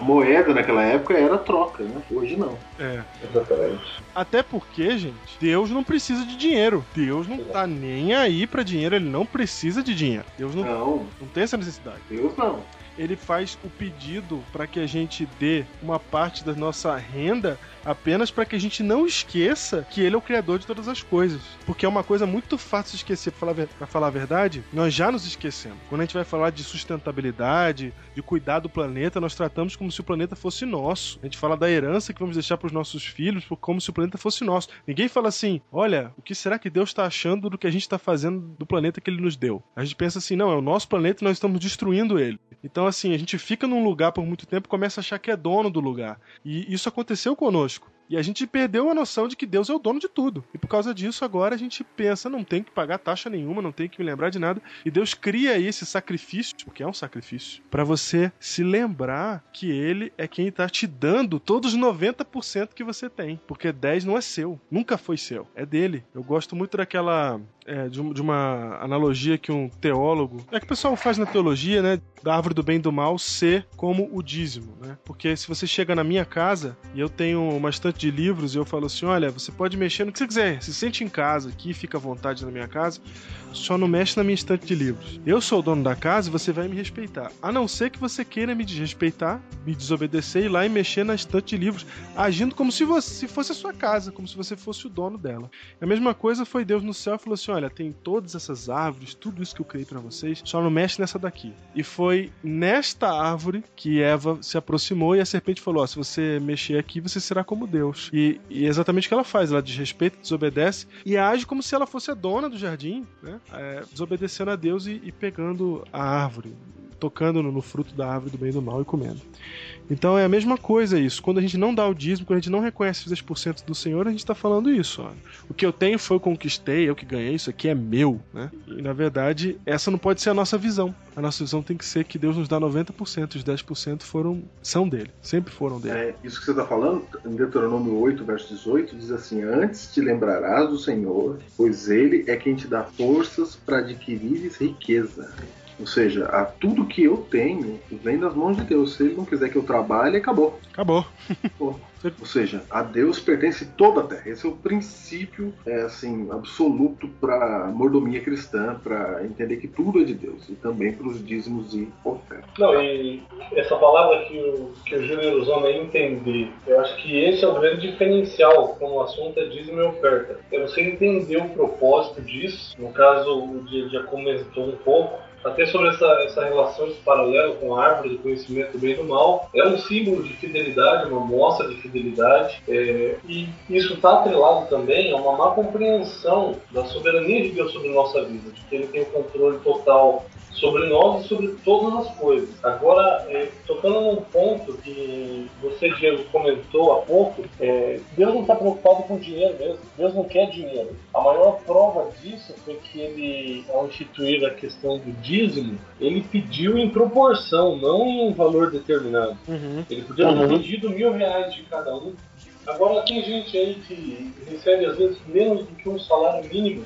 moeda naquela época era troca, né? Hoje não. É. Exatamente. Até porque, gente, Deus não precisa de dinheiro. Deus não tá nem aí pra dinheiro, ele não precisa de dinheiro. Deus não, Não, não tem essa necessidade. Deus não. Ele faz o pedido para que a gente dê uma parte da nossa renda apenas para que a gente não esqueça que ele é o criador de todas as coisas. Porque é uma coisa muito fácil de esquecer, pra falar a verdade, nós já nos esquecemos. Quando a gente vai falar de sustentabilidade, de cuidar do planeta, nós tratamos como se o planeta fosse nosso. A gente fala da herança que vamos deixar para os nossos filhos, como se o planeta fosse nosso. Ninguém fala assim: olha, o que será que Deus está achando do que a gente está fazendo do planeta que ele nos deu? A gente pensa assim: não, é o nosso planeta e nós estamos destruindo ele. Então, assim, a gente fica num lugar por muito tempo começa a achar que é dono do lugar. E isso aconteceu conosco. E a gente perdeu a noção de que Deus é o dono de tudo. E por causa disso, agora a gente pensa, não tem que pagar taxa nenhuma, não tem que me lembrar de nada. E Deus cria esse sacrifício, porque é um sacrifício, para você se lembrar que Ele é quem tá te dando todos os 90% que você tem. Porque 10 não é seu, nunca foi seu, é dele. Eu gosto muito daquela. É, de, de uma analogia que um teólogo. É que o pessoal faz na teologia, né? Da árvore do bem e do mal ser como o dízimo, né? Porque se você chega na minha casa e eu tenho uma estante de livros e eu falo assim: olha, você pode mexer no que você quiser, se sente em casa aqui, fica à vontade na minha casa, só não mexe na minha estante de livros. Eu sou o dono da casa e você vai me respeitar. A não ser que você queira me desrespeitar, me desobedecer e ir lá e mexer na estante de livros, agindo como se você se fosse a sua casa, como se você fosse o dono dela. A mesma coisa foi Deus no céu e falou assim: olha, tem todas essas árvores, tudo isso que eu criei pra vocês, só não mexe nessa daqui. E foi nesta árvore que Eva se aproximou e a serpente falou: ó, se você mexer aqui, você será como Deus. E, e é exatamente o que ela faz: ela desrespeita, desobedece e age como se ela fosse a dona do jardim, né? É, desobedecendo a Deus e, e pegando a árvore, tocando no, no fruto da árvore do bem e do mal e comendo. Então é a mesma coisa isso. Quando a gente não dá o dízimo, quando a gente não reconhece os 10% do Senhor, a gente está falando isso. Ó. O que eu tenho foi eu conquistei, eu que ganhei, isso aqui é meu. Né? E na verdade, essa não pode ser a nossa visão. A nossa visão tem que ser que Deus nos dá 90%, os 10% foram, são dele. Sempre foram dele. É, isso que você está falando, em Deuteronômio 8, verso 18, diz assim: Antes te lembrarás do Senhor, pois Ele é quem te dá forças para adquirires riqueza. Ou seja, a tudo que eu tenho vem das mãos de Deus. Se Ele não quiser que eu trabalhe, acabou. Acabou. *laughs* Ou seja, a Deus pertence toda a terra. Esse é o princípio, é, assim, absoluto para mordomia cristã, para entender que tudo é de Deus e também para os dízimos e ofertas. Não, e essa palavra que o, que o Júlio usou, né, entender, eu acho que esse é o grande diferencial quando o assunto é dízimo e oferta. É você entender o propósito disso, no caso o Diego já comentou um pouco, até sobre essa, essa relação, esse paralelo com a árvore do conhecimento do bem e do mal, é um símbolo de fidelidade, uma mostra de fidelidade, é, e isso está atrelado também a uma má compreensão da soberania de Deus sobre nossa vida, de que Ele tem o controle total sobre nós e sobre todas as coisas. Agora, é, tocando num ponto que você, Diego, comentou há pouco, é, Deus não está preocupado com dinheiro mesmo. Deus não quer dinheiro. A maior prova disso foi que ele, ao instituir a questão do dízimo, ele pediu em proporção, não em um valor determinado. Uhum. Ele podia ter pedido mil reais de cada um. Agora tem gente aí que recebe às vezes menos do que um salário mínimo.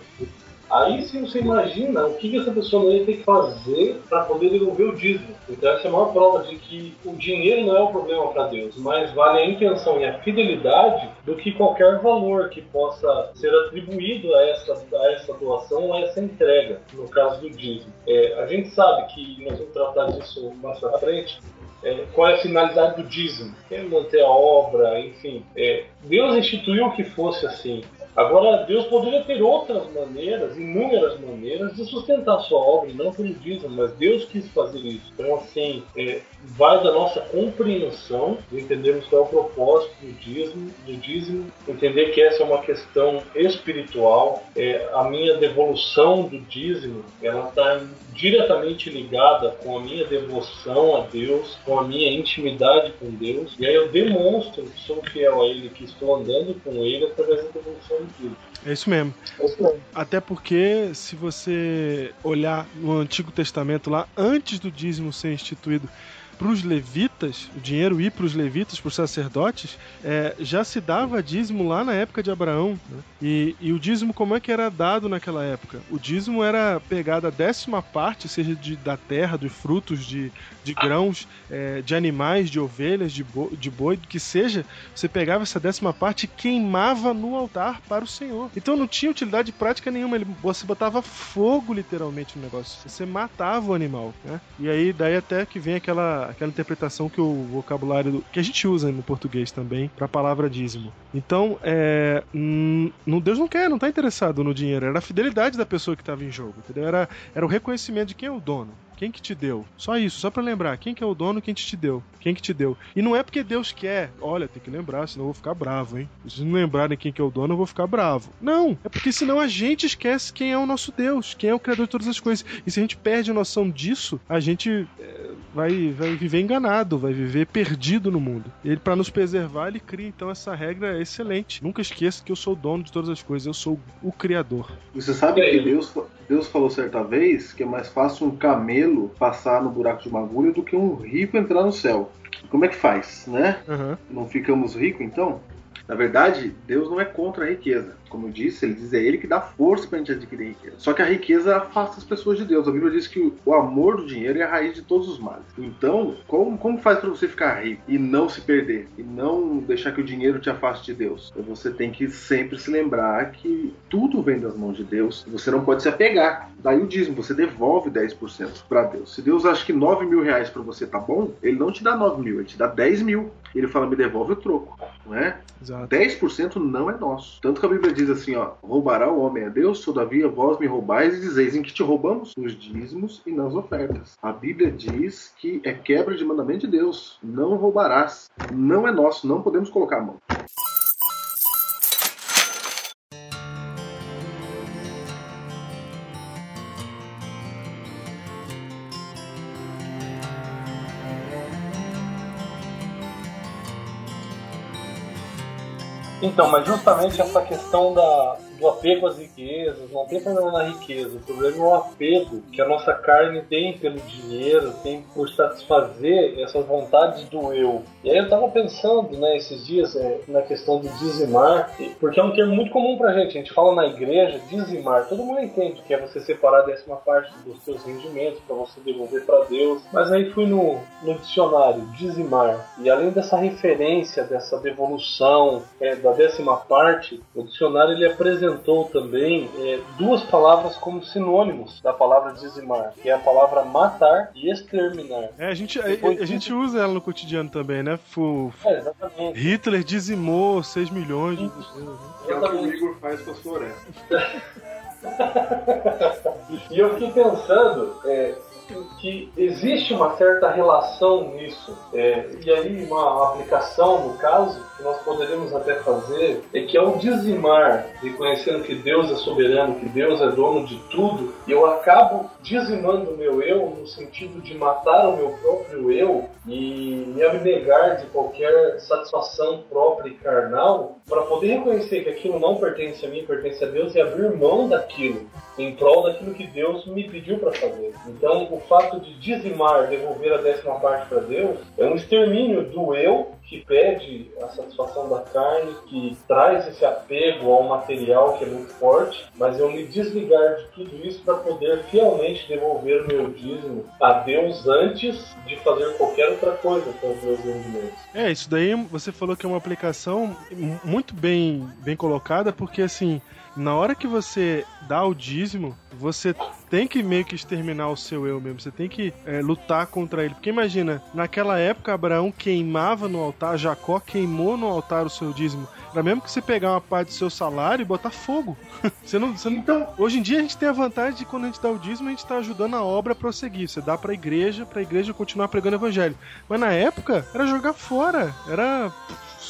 Aí sim você imagina o que essa pessoa não ia ter que fazer para poder devolver o dízimo. Então essa é a maior prova de que o dinheiro não é o problema para Deus, mas vale a intenção e a fidelidade do que qualquer valor que possa ser atribuído a essa, a essa doação a essa entrega, no caso do dízimo. É, a gente sabe que nós vamos tratar disso mais para frente, é, qual é a finalidade do dízimo? É manter a obra, enfim. É, Deus instituiu que fosse assim. Agora, Deus poderia ter outras maneiras, inúmeras maneiras, de sustentar sua obra, não pelo dízimo, mas Deus quis fazer isso. Então, assim, é, vai da nossa compreensão de entendermos qual é o propósito do dízimo, do dízimo entender que essa é uma questão espiritual. É, a minha devolução do dízimo, ela está diretamente ligada com a minha devoção a Deus, com a minha intimidade com Deus, e aí eu demonstro que sou fiel a Ele, que estou andando com Ele através da devolução dízimo. É isso mesmo. Até porque, se você olhar no Antigo Testamento lá, antes do dízimo ser instituído, para os levitas, o dinheiro ir para os levitas, para os sacerdotes, é, já se dava dízimo lá na época de Abraão. Né? E, e, o dízimo, como é que era dado naquela época? O dízimo era pegada a décima parte, seja de, da terra, dos frutos, de, de grãos, é, de animais, de ovelhas, de, bo, de boi, que seja, você pegava essa décima parte e queimava no altar para o Senhor. Então não tinha utilidade prática nenhuma, ele, você botava fogo literalmente no negócio, você matava o animal. Né? E aí, daí até que vem aquela, aquela interpretação que o vocabulário que a gente usa no português também para a palavra dízimo. Então, é, Deus não quer, não está interessado no dinheiro, era a fidelidade da pessoa que estava em jogo, entendeu? Era, era o reconhecimento de quem é o dono. Quem que te deu? Só isso, só para lembrar. Quem que é o dono, quem te deu? Quem que te deu? E não é porque Deus quer. Olha, tem que lembrar, senão eu vou ficar bravo, hein? Se não lembrarem quem que é o dono, eu vou ficar bravo. Não, é porque senão a gente esquece quem é o nosso Deus, quem é o criador de todas as coisas. E se a gente perde a noção disso, a gente é, vai, vai viver enganado, vai viver perdido no mundo. Ele, para nos preservar, ele cria então essa regra excelente. Nunca esqueça que eu sou o dono de todas as coisas, eu sou o criador. Você sabe que Deus, Deus falou certa vez que é mais fácil um camelo passar no buraco de uma agulha do que um rico entrar no céu. Como é que faz, né? Uhum. Não ficamos ricos então? Na verdade, Deus não é contra a riqueza. Como eu disse, ele diz é ele que dá força para a gente adquirir riqueza. Só que a riqueza afasta as pessoas de Deus. A Bíblia diz que o amor do dinheiro é a raiz de todos os males. Então, como, como faz para você ficar rico e não se perder? E não deixar que o dinheiro te afaste de Deus? Você tem que sempre se lembrar que tudo vem das mãos de Deus. Você não pode se apegar. Daí o dízimo, você devolve 10% para Deus. Se Deus acha que 9 mil reais para você tá bom, ele não te dá 9 mil, ele te dá 10 mil. Ele fala, me devolve o troco. Não é? Exato. 10% não é nosso. Tanto que a Bíblia diz assim, ó, roubará o homem a Deus, todavia vós me roubais e dizeis em que te roubamos? Nos dízimos e nas ofertas. A Bíblia diz que é quebra de mandamento de Deus. Não roubarás. Não é nosso, não podemos colocar a mão. Então, mas justamente essa questão da, do apego às riquezas, não tem problema na riqueza, o problema é o apego que a nossa carne tem pelo dinheiro, tem por satisfazer essas vontades do eu. E aí eu tava pensando, né, esses dias, é, na questão de dizimar, porque é um termo muito comum pra gente, a gente fala na igreja, dizimar, todo mundo entende que é você separar a décima parte dos seus rendimentos para você devolver para Deus, mas aí fui no, no dicionário, dizimar, e além dessa referência, dessa devolução é, da décima parte, o dicionário ele apresenta apresentou também é, duas palavras como sinônimos da palavra dizimar, que é a palavra matar e exterminar. É, a gente, a, a, gente usa ela no cotidiano também, né? F é, exatamente. Hitler dizimou 6 milhões de pessoas. Né? É o que o Igor faz com a floresta. *laughs* e eu fiquei pensando, é, que existe uma certa relação nisso. É, e aí, uma aplicação, no caso, que nós poderíamos até fazer, é que ao dizimar, reconhecendo que Deus é soberano, que Deus é dono de tudo, eu acabo dizimando o meu eu no sentido de matar o meu próprio eu e me abnegar de qualquer satisfação própria e carnal para poder reconhecer que aquilo não pertence a mim, pertence a Deus e abrir mão daquilo em prol daquilo que Deus me pediu para fazer. Então, o fato de dizimar, devolver a décima parte para Deus, é um extermínio do eu que pede a satisfação da carne, que traz esse apego ao material que é muito forte, mas eu me desligar de tudo isso para poder fielmente devolver o meu dízimo a Deus antes de fazer qualquer outra coisa com os meus rendimentos. É, isso daí você falou que é uma aplicação muito bem, bem colocada, porque assim na hora que você dá o dízimo, você tem que meio que exterminar o seu eu mesmo. Você tem que é, lutar contra ele. Porque imagina, naquela época, Abraão queimava no altar, Jacó queimou no altar o seu dízimo. Era mesmo que você pegar uma parte do seu salário e botar fogo. *laughs* você não, você não... Então, hoje em dia a gente tem a vantagem de quando a gente dá o dízimo, a gente está ajudando a obra a prosseguir. Você dá para a igreja, para a igreja continuar pregando o evangelho. Mas na época, era jogar fora. Era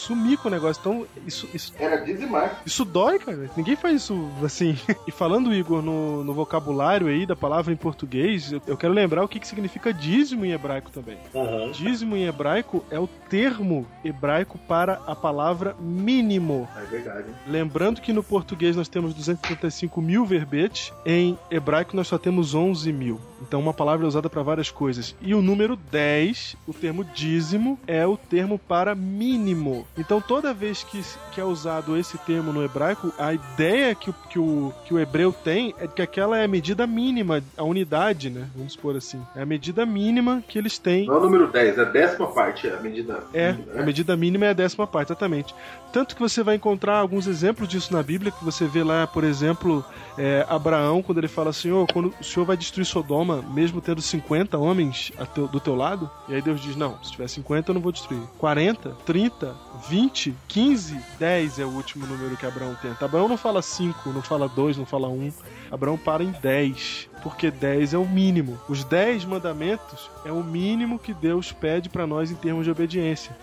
sumir com o negócio. Então, isso, isso, Era dizimar. isso dói, cara. Ninguém faz isso assim. *laughs* E falando, Igor, no, no vocabulário aí da palavra em português, eu, eu quero lembrar o que, que significa dízimo em hebraico também. Uhum. Dízimo em hebraico é o termo hebraico para a palavra mínimo. É verdade. Lembrando que no português nós temos 235 mil verbetes, em hebraico nós só temos 11 mil. Então uma palavra é usada para várias coisas. E o número 10, o termo dízimo, é o termo para mínimo. Então toda vez que, que é usado esse termo no hebraico, a ideia que o, que, o, que o hebreu tem é que aquela é a medida mínima, a unidade, né? Vamos supor assim. É a medida mínima que eles têm. Não é o número 10, é a décima parte, é a medida. É, mínima, a né? medida mínima é a décima parte, exatamente. Tanto que você vai encontrar alguns exemplos disso na Bíblia, que você vê lá, por exemplo, é, Abraão, quando ele fala, Senhor, quando o Senhor vai destruir Sodoma, mesmo tendo 50 homens teu- do teu lado, e aí Deus diz, não, se tiver 50 eu não vou destruir. 40, 30, 20, 15, 10 é o último número que Abraão tenta. Abraão não fala 5, não fala 2, não fala 1. Abraão para em 10, porque 10 é o mínimo. Os 10 mandamentos é o mínimo que Deus pede para nós em termos de obediência.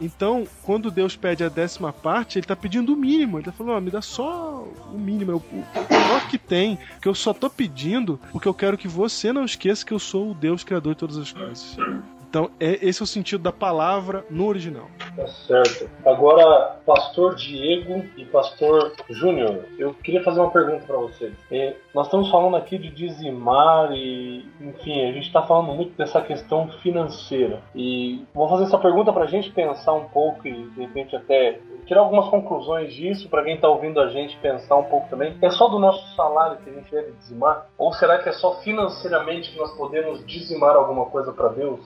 Então, quando Deus pede a décima parte, ele tá pedindo o mínimo. Ele tá falando, ó, me dá só o mínimo, é o, melhor que tem, que eu só tô pedindo porque eu quero que você não esqueça que eu sou o Deus criador de todas as coisas. Então, é, esse é o sentido da palavra no original. Tá certo. Agora, Pastor Diego e Pastor Júnior, eu queria fazer uma pergunta para vocês. É, nós estamos falando aqui de dizimar e, enfim, a gente está falando muito dessa questão financeira. E vou fazer essa pergunta para a gente pensar um pouco e, de repente, até tirar algumas conclusões disso para quem está ouvindo a gente pensar um pouco também. É só do nosso salário que a gente deve dizimar? Ou será que é só financeiramente que nós podemos dizimar alguma coisa para Deus?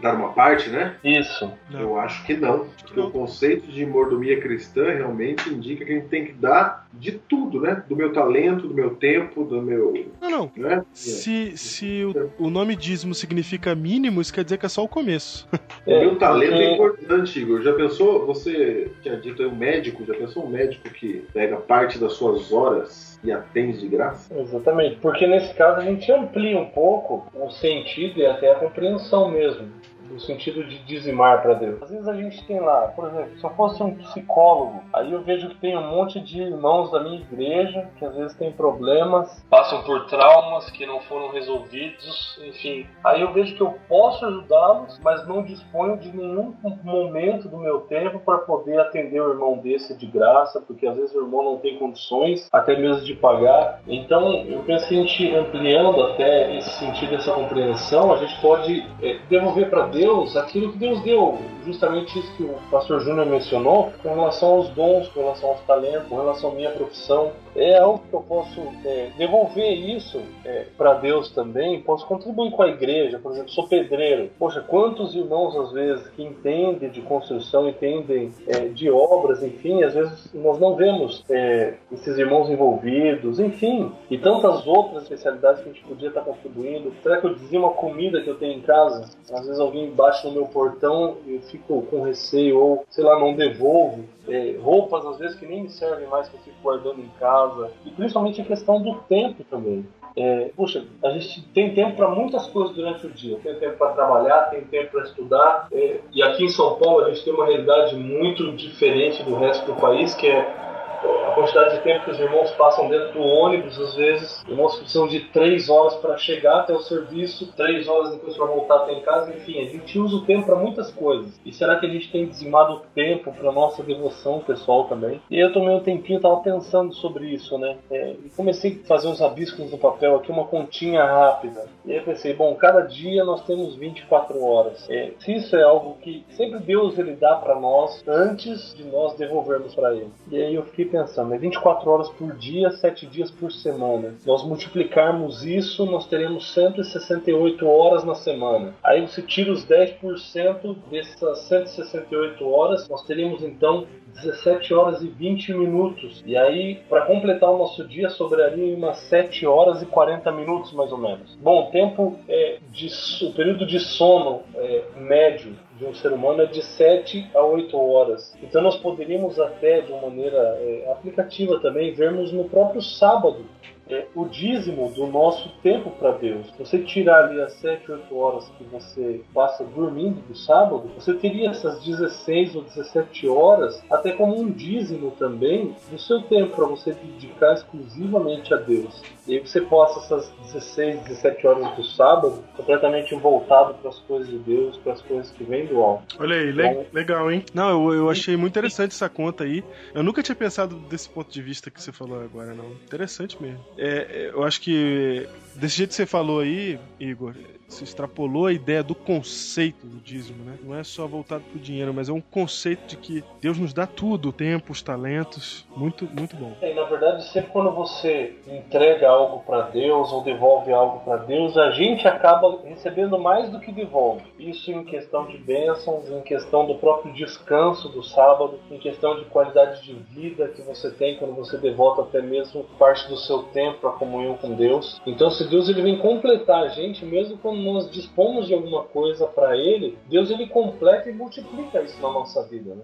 Dar uma parte, né? Isso. Eu acho que não. Porque o conceito de mordomia cristã realmente indica que a gente tem que dar de tudo, né? Do meu talento, do meu tempo, do meu. Não, não. Né? Se, se o, o nome dízimo significa mínimo, isso quer dizer que é só o começo. O meu talento é porque- importante, Igor. Já pensou, você tinha dito aí um médico, já pensou um médico que pega parte das suas horas e atende de graça? Exatamente, porque nesse caso a gente amplia um pouco o sentido e até a compreensão mesmo. No sentido de dizimar para Deus. Às vezes a gente tem lá, por exemplo, se eu fosse um psicólogo, aí eu vejo que tem um monte de irmãos da minha igreja que às vezes têm problemas, passam por traumas que não foram resolvidos, enfim. Aí eu vejo que eu posso ajudá-los, mas não disponho de nenhum momento do meu tempo para poder atender o irmão desse de graça, porque às vezes o irmão não tem condições até mesmo de pagar. Então eu penso que a gente ampliando até esse sentido, essa compreensão, a gente pode eh, devolver para Deus aquilo que Deus deu, justamente isso que o pastor Júnior mencionou, com relação aos dons, com relação aos talentos, com relação à minha profissão. É algo que eu posso eh, devolver isso para Deus também, posso contribuir com a igreja, por exemplo, sou pedreiro. Poxa, quantos irmãos às vezes que entendem de construção, entendem eh, de obras, enfim, às vezes nós não vemos eh, esses irmãos envolvidos, enfim, e tantas outras especialidades que a gente podia estar contribuindo. Será que eu dizia uma comida que eu tenho em casa? Às vezes alguém bate no meu portão e eu fico com receio, ou sei lá, não devolvo. É, roupas às vezes que nem me servem mais que eu fico guardando em casa. E principalmente a questão do tempo também. É, puxa, a gente tem tempo para muitas coisas durante o dia. Tem tempo para trabalhar, tem tempo para estudar. É, e aqui em São Paulo a gente tem uma realidade muito diferente do resto do país, que é a quantidade de tempo que os irmãos passam dentro do ônibus, às vezes, irmãos precisam de três horas para chegar até o serviço, três horas depois para voltar até em casa, enfim, a gente usa o tempo para muitas coisas. E será que a gente tem dizimado o tempo para nossa devoção pessoal também? E eu tomei um tempinho, tava pensando sobre isso, né? É, comecei a fazer uns rabiscos no papel aqui, uma continha rápida. E aí eu pensei, bom, cada dia nós temos 24 horas. É, se isso é algo que sempre Deus ele dá para nós antes de nós devolvermos para ele. E aí eu fiquei pensando, é 24 horas por dia, 7 dias por semana. Nós multiplicarmos isso, nós teremos 168 horas na semana. Aí você tira os 10% dessas 168 horas, nós teríamos então 17 horas e 20 minutos. E aí, para completar o nosso dia, sobraria umas 7 horas e 40 minutos, mais ou menos. Bom, o tempo é, de, o período de sono é, médio de um ser humano é de 7 a 8 horas. Então nós poderíamos até, de uma maneira é, aplicativa também, vermos no próprio sábado é, o dízimo do nosso tempo para Deus. Você tirar ali as 7, 8 horas que você passa dormindo do sábado, você teria essas 16 ou 17 horas até como um dízimo também do seu tempo para você dedicar exclusivamente a Deus. E aí você possa essas 16, 17 horas do sábado completamente voltado para as coisas de Deus, para as coisas que vêm do alto. Olha aí, le Então, legal, hein? Não, eu, eu achei muito interessante essa conta aí. Eu nunca tinha pensado desse ponto de vista que você falou agora, não. Interessante mesmo. É, é, eu acho que desse jeito que você falou aí, Igor, se extrapolou a ideia do conceito do dízimo, né? Não é só voltado pro dinheiro, mas é um conceito de que Deus nos dá tudo, o tempo, os talentos. Muito, muito bom. E, na verdade, sempre quando você entrega algo para Deus ou devolve algo para Deus, a gente acaba recebendo mais do que devolve. Isso em questão de bênçãos, em questão do próprio descanso do sábado, em questão de qualidade de vida que você tem quando você devota até mesmo parte do seu tempo para comunhão com Deus. Então, se Deus ele vem completar a gente, mesmo quando nós dispomos de alguma coisa para Ele, Deus ele completa e multiplica isso na nossa vida, né?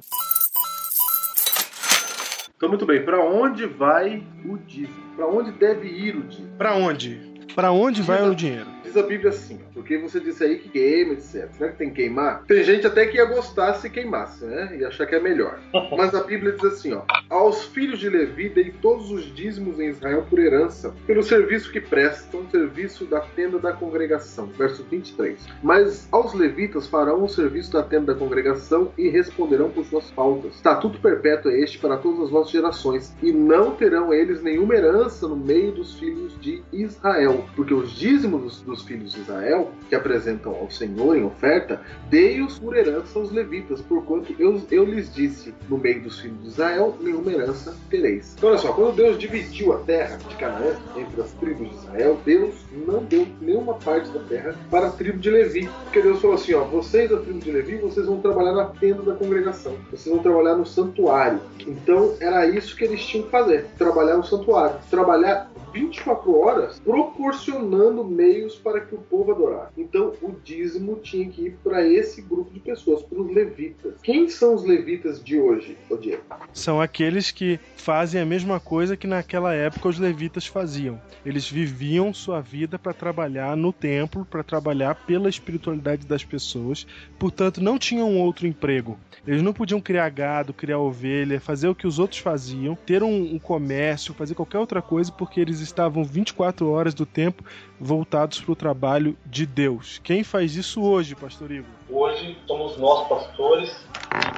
Então, muito bem, para onde vai o dízimo? Para onde deve ir o dízimo? Pra onde? Pra onde vai o dinheiro? Diz a Bíblia assim, porque você disse aí que queima, etc. Será que tem que queimar? Tem gente até que ia gostar se queimasse, né? E achar que é melhor. *laughs* Mas a Bíblia diz assim, ó. Aos filhos de Levi dei todos os dízimos em Israel por herança, pelo serviço que prestam, serviço da tenda da congregação. Verso 23. Mas aos levitas farão o serviço da tenda da congregação e responderão por suas faltas. Estatuto perpétuo é este para todas as vossas gerações, e não terão eles nenhuma herança no meio dos filhos de Israel, porque os dízimos dos, dos filhos de Israel, que apresentam ao Senhor em oferta, dei-os por herança aos levitas, porquanto eu, eu lhes disse, no meio dos filhos de Israel, nenhuma herança tereis. Então, olha só, quando Deus dividiu a terra de Canaã entre as tribos de Israel, Deus não deu nenhuma parte da terra para a tribo de Levi. Porque Deus falou assim: ó, vocês da tribo de Levi, vocês vão trabalhar na tenda da congregação, vocês vão trabalhar no santuário. Então, era isso que eles tinham que fazer: trabalhar no santuário, trabalhar 24 horas proporcionando meios para que o povo adorasse. Então o dízimo tinha que ir para esse grupo de pessoas, para os levitas. Quem são os levitas de hoje, ô Diego? São aqueles que fazem a mesma coisa que naquela época os levitas faziam. Eles viviam sua vida para trabalhar no templo, para trabalhar pela espiritualidade das pessoas, portanto não tinham outro emprego. Eles não podiam criar gado, criar ovelha, fazer o que os outros faziam, ter um, um comércio, fazer qualquer outra coisa, porque eles estavam 24 horas do tempo voltados para o trabalho de Deus. Quem faz isso hoje, Pastor Igor? Hoje somos nós pastores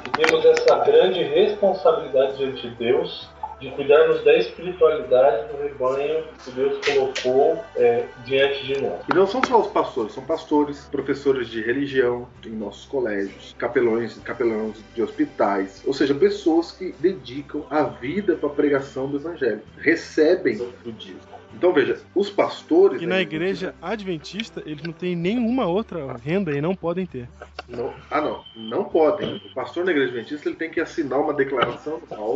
que temos essa grande responsabilidade diante de Deus de cuidarmos da espiritualidade do rebanho que Deus colocou é, diante de nós. E não são só os pastores, são pastores, professores de religião em nossos colégios, capelões, capelãos de hospitais, ou seja, pessoas que dedicam a vida para a pregação do evangelho, recebem o dízimo. Então veja, os pastores. E na igreja adventista, eles não têm nenhuma outra renda e não podem ter. Não, ah, não. Não podem. O pastor na igreja adventista ele tem que assinar uma declaração anual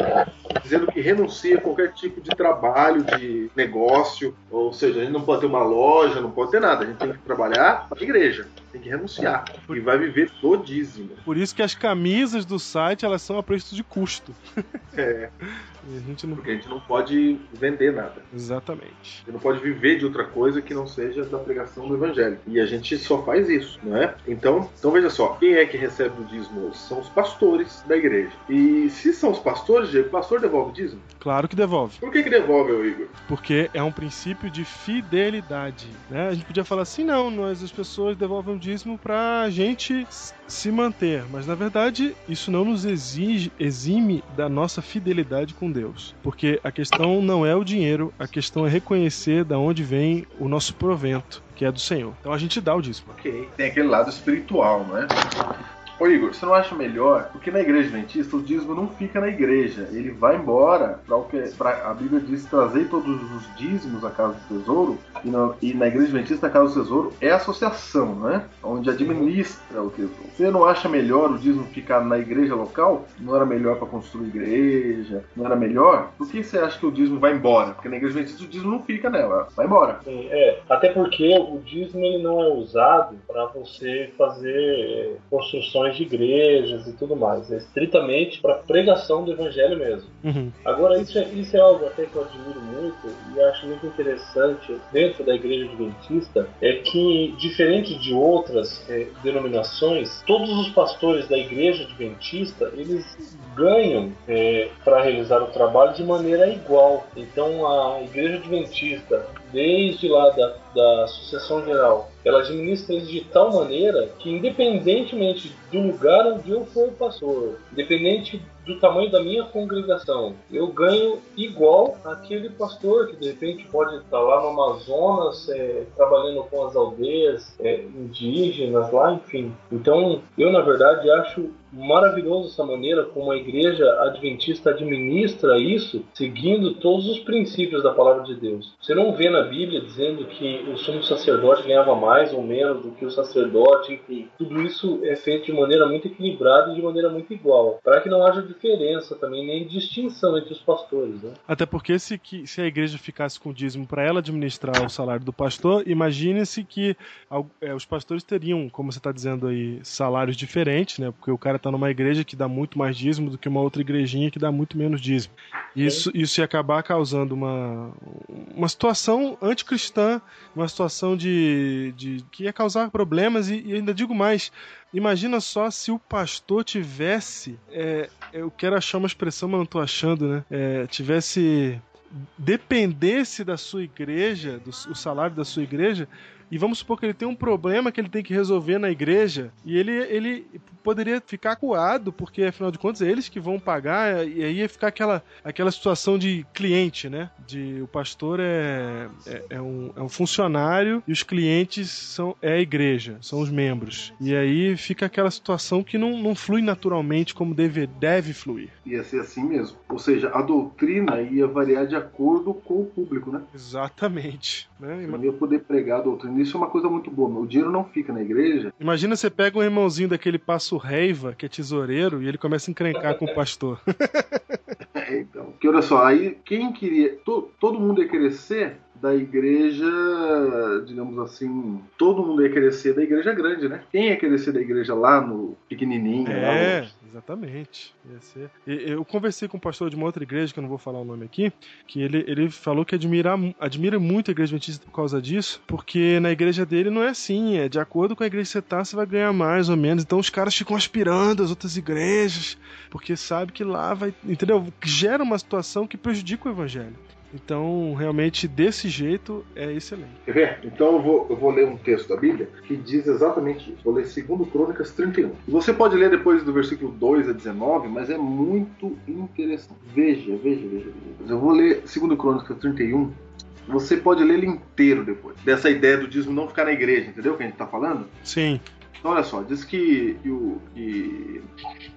dizendo que renuncia a qualquer tipo de trabalho, de negócio. Ou seja, a gente não pode ter uma loja, não pode ter nada. A gente tem que trabalhar para a igreja. Tem que renunciar. E vai viver do dízimo. Por isso que as camisas do site elas são a preço de custo. *laughs* É, E a gente não. porque a gente não pode vender nada. Exatamente. Você não pode viver de outra coisa que não seja da pregação do evangelho. E a gente só faz isso, não é? Então, então veja só, quem é que recebe o dízimo? São os pastores da igreja. E se são os pastores, Diego, o pastor devolve dízimo? Claro que devolve. Por que, que devolve, Igor? Porque é um princípio de fidelidade. Né? A gente podia falar assim, não, nós as pessoas devolvem dízimo pra gente s- se manter. Mas na verdade, isso não nos exige, exime da nossa fidelidade com Deus. Porque a questão não é o dinheiro, a questão é reconhecer da onde vem o nosso provento, que é do Senhor. Então a gente dá o dízimo. Ok. Tem aquele lado espiritual, não é? Ô Igor, você não acha melhor? Porque na igreja adventista o dízimo não fica na igreja, ele vai embora para o que pra, a Bíblia diz trazer todos os dízimos à casa do tesouro e na, e na igreja adventista a casa do tesouro é a associação, né? Onde administra o tesouro. Você não acha melhor o dízimo ficar na igreja local? Não era melhor para construir igreja? Não era melhor? Por que você acha que o dízimo vai embora? Porque na igreja adventista o dízimo não fica nela, vai embora. Sim, é, até porque o dízimo ele não é usado para você fazer construções plantações de igrejas e tudo mais. É estritamente para pregação do evangelho mesmo. Uhum. Agora, isso é, isso é algo até que eu admiro muito e acho muito interessante dentro da igreja adventista, é que, diferente de outras é, denominações, todos os pastores da igreja adventista, eles ganham é, para realizar o trabalho de maneira igual. Então, a igreja adventista, desde lá da, da sucessão geral, ela administra isso de tal maneira que, independentemente do lugar onde eu for pastor, independente do tamanho da minha congregação, eu ganho igual aquele pastor que de repente pode estar lá no Amazonas é, trabalhando com as aldeias é, indígenas lá, enfim. Então, eu na verdade acho maravilhoso essa maneira como a igreja adventista administra isso, seguindo todos os princípios da palavra de Deus. Você não vê na Bíblia dizendo que o sumo sacerdote ganhava mais ou menos do que o sacerdote, enfim. Tudo isso é feito de maneira muito equilibrada e de maneira muito igual, para que não haja diferença também, nem distinção entre os pastores. Né? Até porque se, que, se a igreja ficasse com o dízimo para ela administrar o salário do pastor, imagine-se que é, os pastores teriam, como você está dizendo aí, salários diferentes, né? Porque o cara está numa igreja que dá muito mais dízimo do que uma outra igrejinha que dá muito menos dízimo. Isso, isso ia acabar causando uma, uma situação anticristã, uma situação de, de que ia causar problemas e, e ainda digo mais, Imagina só se o pastor tivesse. É, eu quero achar uma expressão, mas não estou achando, né? É, tivesse. Dependesse da sua igreja, do o salário da sua igreja, e vamos supor que ele tem um problema que ele tem que resolver na igreja e ele, ele poderia ficar coado, porque afinal de contas é eles que vão pagar, e aí ia ficar aquela, aquela situação de cliente, né? De o pastor é, é, é um, é um funcionário e os clientes são é a igreja, são os membros. E aí fica aquela situação que não, não flui naturalmente como deve, deve fluir. Ia ser assim mesmo. Ou seja, a doutrina ia variar de acordo com o público, né? Exatamente. Né? Não ia poder pregar a doutrina isso é uma coisa muito boa. O dinheiro não fica na igreja. Imagina você pega um irmãozinho daquele passo reiva, que é tesoureiro, e ele começa a encrencar com o pastor. *laughs* é, então. Porque olha só, aí quem queria. To, todo mundo ia ser da igreja, digamos assim, todo mundo ia querer ser da igreja grande, né? Quem ia querer ser da igreja lá no pequenininho? É, exatamente. Eu conversei com um pastor de uma outra igreja, que eu não vou falar o nome aqui, que ele, ele falou que admira, admira muito a igreja adventista por causa disso, porque na igreja dele não é assim, é de acordo com a igreja que você tá, você vai ganhar mais ou menos. Então os caras ficam aspirando as outras igrejas, porque sabe que lá vai, entendeu? Gera uma situação que prejudica o evangelho. Então, realmente, desse jeito, é excelente. Ver? Então eu vou, eu vou ler um texto da Bíblia que diz exatamente isso. Vou ler 2 Crônicas 31. Você pode ler depois do versículo 2 a 19, mas é muito interessante. Veja, veja, veja. veja. Eu vou ler 2 Crônicas 31. Você pode ler ele inteiro depois. Dessa ideia do dízimo não ficar na igreja, entendeu o que a gente está falando? Sim. Então, olha só, diz que, o, que,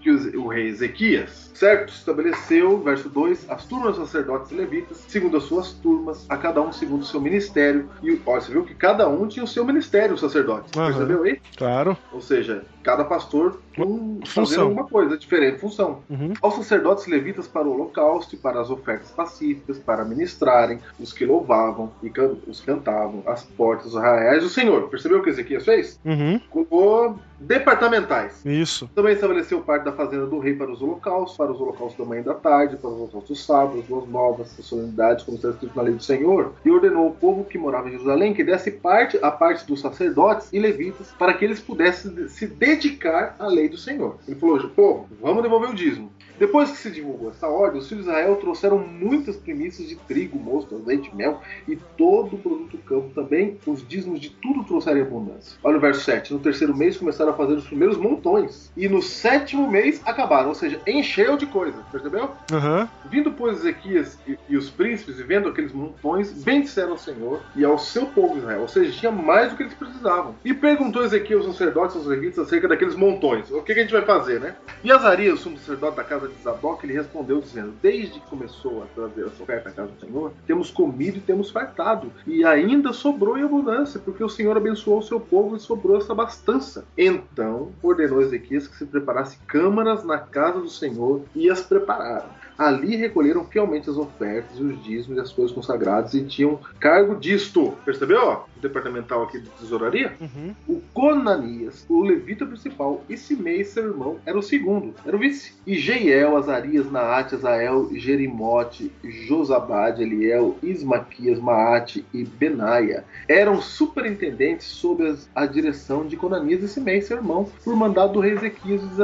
que o, o, rei Ezequias, certo? Estabeleceu, verso 2, as turmas dos sacerdotes e levitas, segundo as suas turmas, a cada um segundo o seu ministério. E olha, você viu que cada um tinha o seu ministério, os sacerdotes. Uhum. Percebeu aí? Claro. Ou seja, cada pastor com fazendo alguma coisa diferente, função. Uhum. Aos sacerdotes levitas para o holocausto e para as ofertas pacíficas, para ministrarem, os que louvavam e can os cantavam, as portas dos arraiais do Senhor. Percebeu o que Ezequias fez? Uhum. Colocou departamentais. Isso. Também estabeleceu parte da fazenda do rei para os holocaustos, para os holocaustos da manhã e da tarde, para os holocaustos dos sábados, as duas novas, as solenidades, como está escrito na lei do Senhor, e ordenou ao povo que morava em Jerusalém que desse parte a parte dos sacerdotes e levitas para que eles pudessem se dedicar à lei do Senhor. Ele falou: povo, vamos devolver o dízimo. Depois que se divulgou essa ordem, os filhos de Israel trouxeram muitas primícias de trigo, mosto, azeite, mel e todo o produto do campo também. Os dízimos de tudo trouxeram abundância. Olha o verso 7. No terceiro mês começaram a fazer os primeiros montões. E no sétimo mês acabaram, ou seja, encheu de coisa. Percebeu? Uhum. Vindo, pois, Ezequias e, e, os príncipes, e vendo aqueles montões, bendisseram ao Senhor e ao seu povo Israel. Ou seja, tinha mais do que eles precisavam. E perguntou Ezequias aos sacerdotes e aos levitas acerca daqueles montões. O que, que a gente vai fazer, né? E Azarias, o sumo sacerdote da casa casa de Zadok, ele respondeu dizendo: Desde que começou a trazer essa oferta à casa do Senhor, temos comido e temos fartado, e ainda sobrou em abundância, porque o Senhor abençoou o seu povo e sobrou essa abastança. Então ordenou Ezequias que se preparasse câmaras na casa do Senhor e as prepararam. Ali recolheram fielmente as ofertas, os dízimos e as coisas consagradas e tinham cargo disto. Percebeu? Departamental aqui de tesouraria? Uhum. O Conanias, o levita principal, e Simei, seu irmão, era o segundo, era o vice. E Jeiel, Azarias, Naate, Azael, Jerimote, Josabade, Eliel, Ismaquias, Maate e Benaia eram superintendentes sob as- a direção de Conanias e Simei, seu irmão, por mandado do rei Ezequias e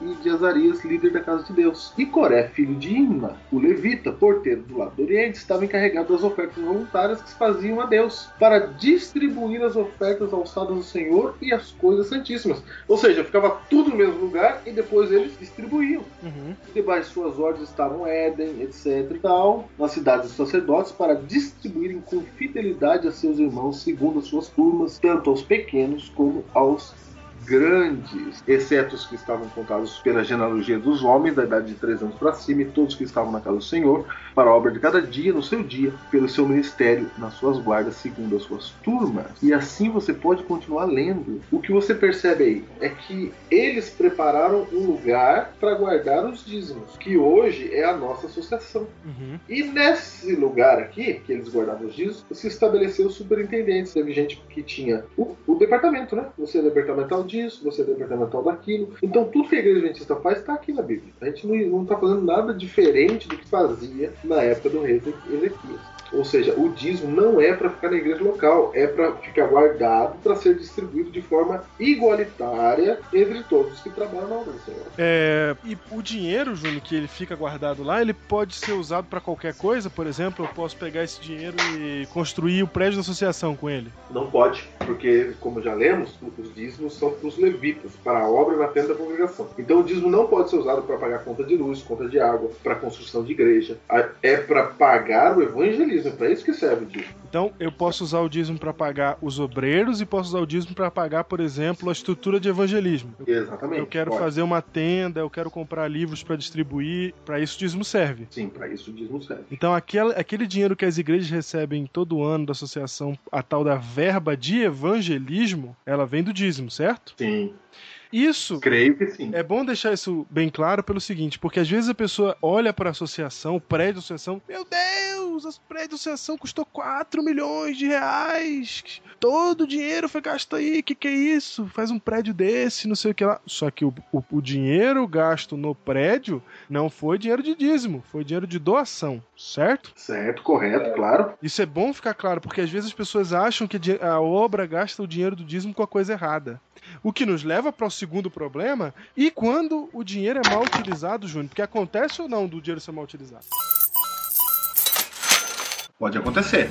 e de Azarias, líder da casa de Deus. E Coré, filho de Imna, o levita, porteiro do lado do Oriente, estava encarregado das ofertas voluntárias que se faziam a Deus, para distribuir as ofertas alçadas ao Senhor e as coisas santíssimas. Ou seja, ficava tudo no mesmo lugar e depois eles distribuíam. Uhum. Debaixo de suas ordens estavam Éden, etc. e tal, nas cidades dos sacerdotes, para distribuírem com fidelidade a seus irmãos, segundo as suas turmas, tanto aos pequenos como aos grandes, exceto os que estavam contados pela genealogia dos homens, da idade de três anos para cima, e todos que estavam na casa do Senhor, para a obra de cada dia, no seu dia, pelo seu ministério, nas suas guardas, segundo as suas turmas. E assim você pode continuar lendo. O que você percebe aí é que eles prepararam um lugar para guardar os dízimos, que hoje é a nossa associação. Uhum. E nesse lugar aqui, que eles guardavam os dízimos, se estabeleceu superintendentes. Teve gente que tinha o, o departamento, né? Você é departamental disso, você é departamental daquilo. Então tudo que a igreja adventista faz está aqui na Bíblia. A gente não está fazendo nada diferente do que fazia na época do rei Ezequias. Ou seja, o dízimo não é para ficar na igreja local, é para ficar guardado para ser distribuído de forma igualitária entre todos que trabalham na obra do Senhor. É, e o dinheiro, Júnior, que ele fica guardado lá, ele pode ser usado pra qualquer coisa? Por exemplo, eu posso pegar esse dinheiro e construir o prédio da associação com ele? Não pode, porque, como já lemos, os dízimos são para os levitas, para a obra na tenda da congregação. Então, o dízimo não pode ser usado para pagar conta de luz, conta de água, para construção de igreja. É para pagar o evangelismo, é para isso que serve o dízimo. Então, eu posso usar o dízimo pra pagar os obreiros e posso usar o dízimo pra pagar, por exemplo, a estrutura de evangelismo. Eu, Exatamente. eu quero pode. fazer uma tenda, eu quero comprar livros pra distribuir, Pra isso o dízimo serve. Sim, para isso o dízimo serve. Então, aquele, aquele dinheiro que as igrejas recebem todo ano da associação, a tal da verba de evangelismo, ela vem do dízimo, certo? Sim, Isso creio que sim. É bom deixar isso bem claro pelo seguinte, porque às vezes a pessoa olha para a associação, o prédio da associação, meu Deus, o prédio da associação custou 4 milhões de reais, todo o dinheiro foi gasto aí, que que é isso? Faz um prédio desse, não sei o que lá. Só que o, o, o dinheiro gasto no prédio não foi dinheiro de dízimo, foi dinheiro de doação, certo? Certo, correto, claro. Isso é bom ficar claro, porque às vezes as pessoas acham que a obra gasta o dinheiro do dízimo com a coisa errada. O que nos leva para o segundo problema, e quando o dinheiro é mal utilizado, Júnior? Porque acontece ou não do dinheiro ser mal utilizado? Pode acontecer.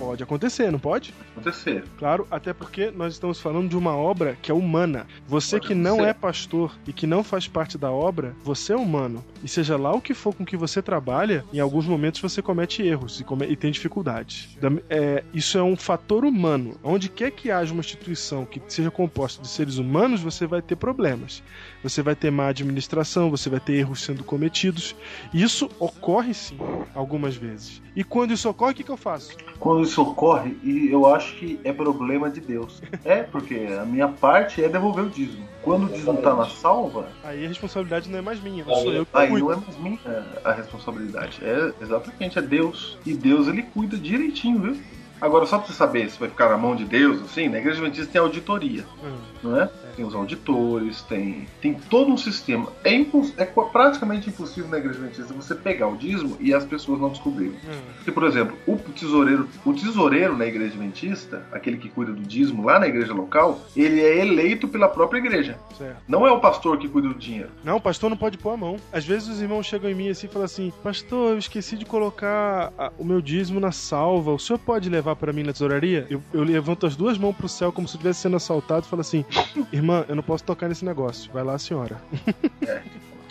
Pode acontecer, não pode? Acontecer. Claro, até porque nós estamos falando de uma obra que é humana. Você Pode que não acontecer. é pastor e que não faz parte da obra, você é humano. E seja lá o que for com que você trabalha, em alguns momentos você comete erros e, come- e tem dificuldades. Da- é, isso é um fator humano. Onde quer que haja uma instituição que seja composta de seres humanos, você vai ter problemas. Você vai ter má administração, você vai ter erros sendo cometidos. Isso ocorre sim, algumas vezes. E quando isso ocorre, o que, que eu faço? Quando isso ocorre, e eu acho que é problema de Deus. É, porque a minha parte é devolver o dízimo. Quando o dízimo tá na salva, Aí a responsabilidade não é mais minha, não sou eu que aí cuido. não é mais minha a responsabilidade. É exatamente, é Deus. E Deus, ele cuida direitinho, viu? Agora, só pra você saber se vai ficar na mão de Deus, assim, na Igreja Adventista tem auditoria, Hum. não é? Tem os auditores, tem, tem todo um sistema. É, imposs- é praticamente impossível na Igreja Adventista você pegar o dízimo e as pessoas não descobrirem. Hum. Porque, por exemplo, o tesoureiro, o tesoureiro na igreja adventista, aquele que cuida do dízimo lá na igreja local, ele é eleito pela própria igreja. Certo. Não é o pastor que cuida do dinheiro. Não, o pastor não pode pôr a mão. Às vezes os irmãos chegam em mim assim e falam assim: Pastor, eu esqueci de colocar o meu dízimo na salva. O senhor pode levar pra mim na tesouraria? Eu, eu levanto as duas mãos pro céu como se estivesse sendo assaltado e falo assim: Irmã, eu não posso tocar nesse negócio. Vai lá, senhora.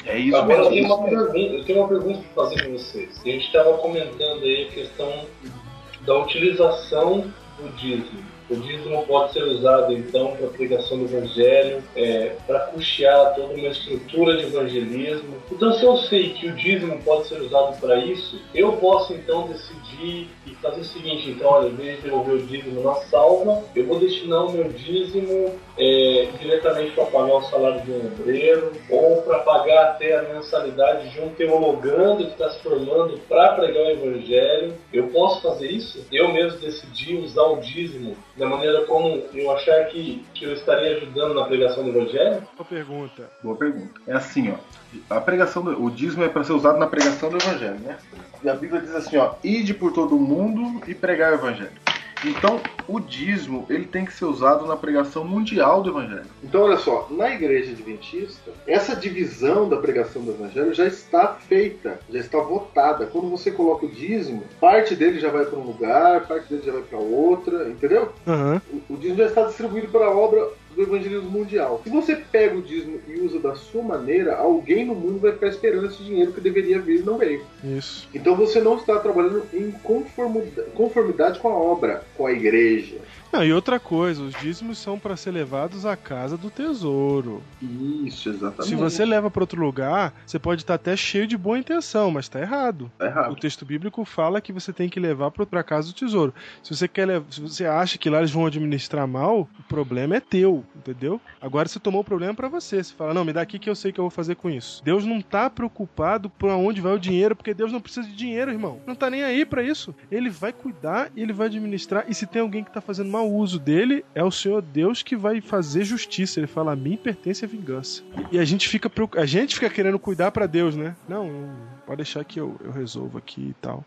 É isso Agora eu tenho mesmo. uma pergunta, eu tenho uma pergunta para fazer para vocês. A gente estava comentando aí a questão da utilização do dízimo. O dízimo pode ser usado então para a pregação do evangelho, é, para custear toda uma estrutura de evangelismo. Então, se eu sei que o dízimo pode ser usado para isso, eu posso então decidir e fazer o seguinte: então, olha, em vez de devolver o dízimo na salva, eu vou destinar o meu dízimo é, diretamente para pagar o salário de um obreiro ou para pagar até a mensalidade de um teologando que está se formando para pregar o evangelho. Eu posso fazer isso? Eu mesmo decidi usar o dízimo da maneira como eu achar que, que eu estaria ajudando na pregação do evangelho? Uma pergunta. Boa pergunta. É assim, ó. A pregação do, o dízimo é para ser usado na pregação do evangelho, né? E a Bíblia diz assim, ó: "Ide por todo o mundo e pregar o evangelho". Então, o dízimo ele tem que ser usado na pregação mundial do evangelho. Então, olha só, na igreja adventista, essa divisão da pregação do evangelho já está feita, já está votada. Quando você coloca o dízimo, parte dele já vai para um lugar, parte dele já vai para outra, entendeu? Aham. O, o dízimo já está distribuído para a obra do evangelismo mundial. Se você pega o dízimo e usa da sua maneira, alguém no mundo vai ficar esperando esse dinheiro que deveria vir e não veio. Isso. Então você não está trabalhando em conformidade, conformidade com a obra, com a igreja. Não, e outra coisa, os dízimos são para ser levados à casa do tesouro. Isso, exatamente. Se você leva para outro lugar, você pode estar até cheio de boa intenção, mas está errado. Tá errado. O texto bíblico fala que você tem que levar para casa do tesouro. Se você quer, se você acha que lá eles vão administrar mal, o problema é teu, entendeu? Agora você tomou o problema para você. Você fala: "Não, me dá aqui que eu sei que eu vou fazer com isso". Deus não tá preocupado por onde vai o dinheiro, porque Deus não precisa de dinheiro, irmão. Não tá nem aí para isso. Ele vai cuidar e ele vai administrar. E se tem alguém que tá fazendo mau uso dele, é o Senhor Deus que vai fazer justiça. Ele fala: "A mim pertence a vingança". E a gente fica a gente fica querendo cuidar para Deus, né? Não, pode deixar que eu, eu resolvo aqui e tal.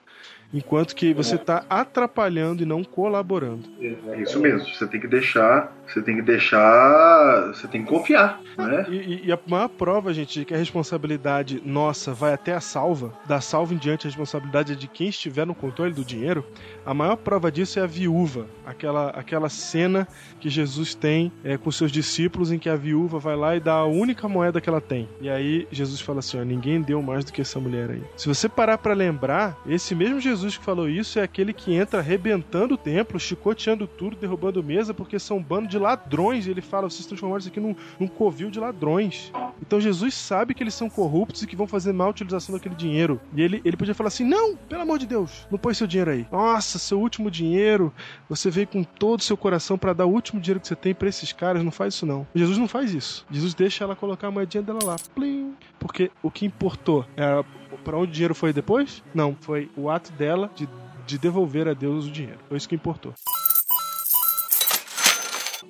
Enquanto que você tá atrapalhando e não colaborando. É isso mesmo. Você tem que deixar, você tem que deixar, você tem que confiar, né? E, e- e a maior prova, gente, de que a responsabilidade nossa vai até a salva, da salva em diante a responsabilidade é de quem estiver no controle do dinheiro, a maior prova disso é a viúva. Aquela, aquela cena que Jesus tem é, com seus discípulos em que a viúva vai lá e dá a única moeda que ela tem. E aí Jesus fala assim: ó, ninguém deu mais do que essa mulher aí. Se você parar pra lembrar, esse mesmo Jesus que falou isso é aquele que entra arrebentando o templo, chicoteando tudo, derrubando mesa, porque são um bando de ladrões. E ele fala: vocês transformaram isso aqui num, num covil de ladrões. Então Jesus sabe que eles são corruptos e que vão fazer má utilização daquele dinheiro. E ele, ele podia falar assim: não, pelo amor de Deus, não põe seu dinheiro aí. Nossa, seu último dinheiro, você veio com todo o seu coração pra dar o último dinheiro que você tem pra esses caras, não faz isso não. Jesus não faz isso. Jesus deixa ela colocar a moedinha dela lá. Plim. Porque o que importou é pra onde o dinheiro foi depois? Não, foi o ato dela de, de devolver a Deus o dinheiro. Foi isso que importou.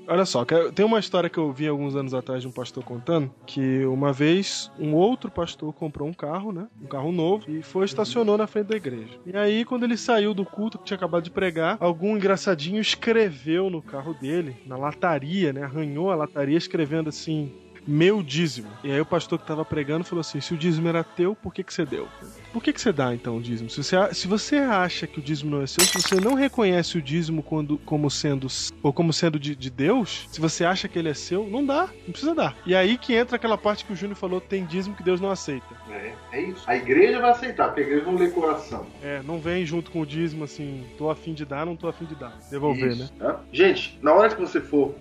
Olha só, tem uma história que eu vi alguns anos atrás de um pastor contando que uma vez um outro pastor comprou um carro, né? Um carro novo e foi estacionou na frente da igreja. E aí, quando ele saiu do culto que tinha acabado de pregar, algum engraçadinho escreveu no carro dele, na lataria, né? Arranhou a lataria escrevendo assim: meu dízimo. E aí o pastor que estava pregando falou assim: se o dízimo era teu, por que, que você deu? Por que, que você dá então o dízimo? Se você, se você acha que o dízimo não é seu, se você não reconhece o dízimo quando, como sendo ou como sendo de, de Deus, se você acha que ele é seu, não dá, não precisa dar. E aí que entra aquela parte que o Júnior falou: tem dízimo que Deus não aceita. É, é isso. A igreja vai aceitar, porque a igreja não lê coração. É, não vem junto com o dízimo assim, tô afim de dar, não tô afim de dar. Devolver, né? Isso, tá? Gente, na hora que você for.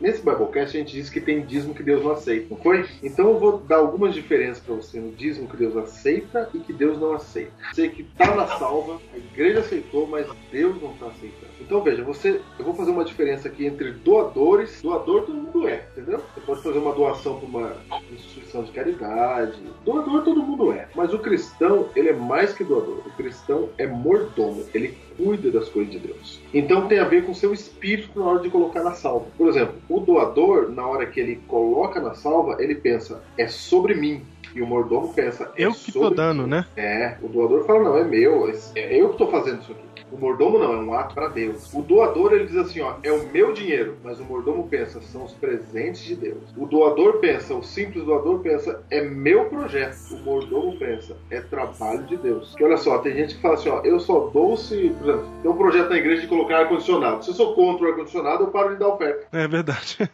Nesse Biblecast a gente diz que tem dízimo que Deus não aceita, não foi? Então eu vou dar algumas diferenças pra você no dízimo que Deus aceita e que Deus não aceita. Você que tá na salva, a igreja aceitou, mas Deus não tá aceitando. Então veja, você. Eu vou fazer uma diferença aqui entre doadores. Doador todo mundo é, entendeu? Você pode fazer uma doação pra uma instituição de caridade. Doador todo mundo é. Mas o cristão, ele é mais que doador. O cristão é mordomo. Ele cuida das coisas de Deus. Então tem a ver com o seu espírito na hora de colocar na salva. Por exemplo, o doador, na hora que ele coloca na salva, ele pensa, é sobre mim. E o mordomo pensa, é Eu que tô sobre dando, mim. né? É, o doador fala, não, é meu, é eu que tô fazendo isso aqui. O mordomo não, é um ato para Deus. O doador, ele diz assim, ó, é o meu dinheiro, mas o mordomo pensa, são os presentes de Deus. O doador pensa, o simples doador pensa, é meu projeto. O mordomo pensa, é trabalho de Deus. Que olha só, tem gente que fala assim, ó, eu só dou se, por exemplo, tem um projeto na igreja de colocar ar-condicionado. Se eu sou contra o ar-condicionado, eu paro de dar oferta. É verdade.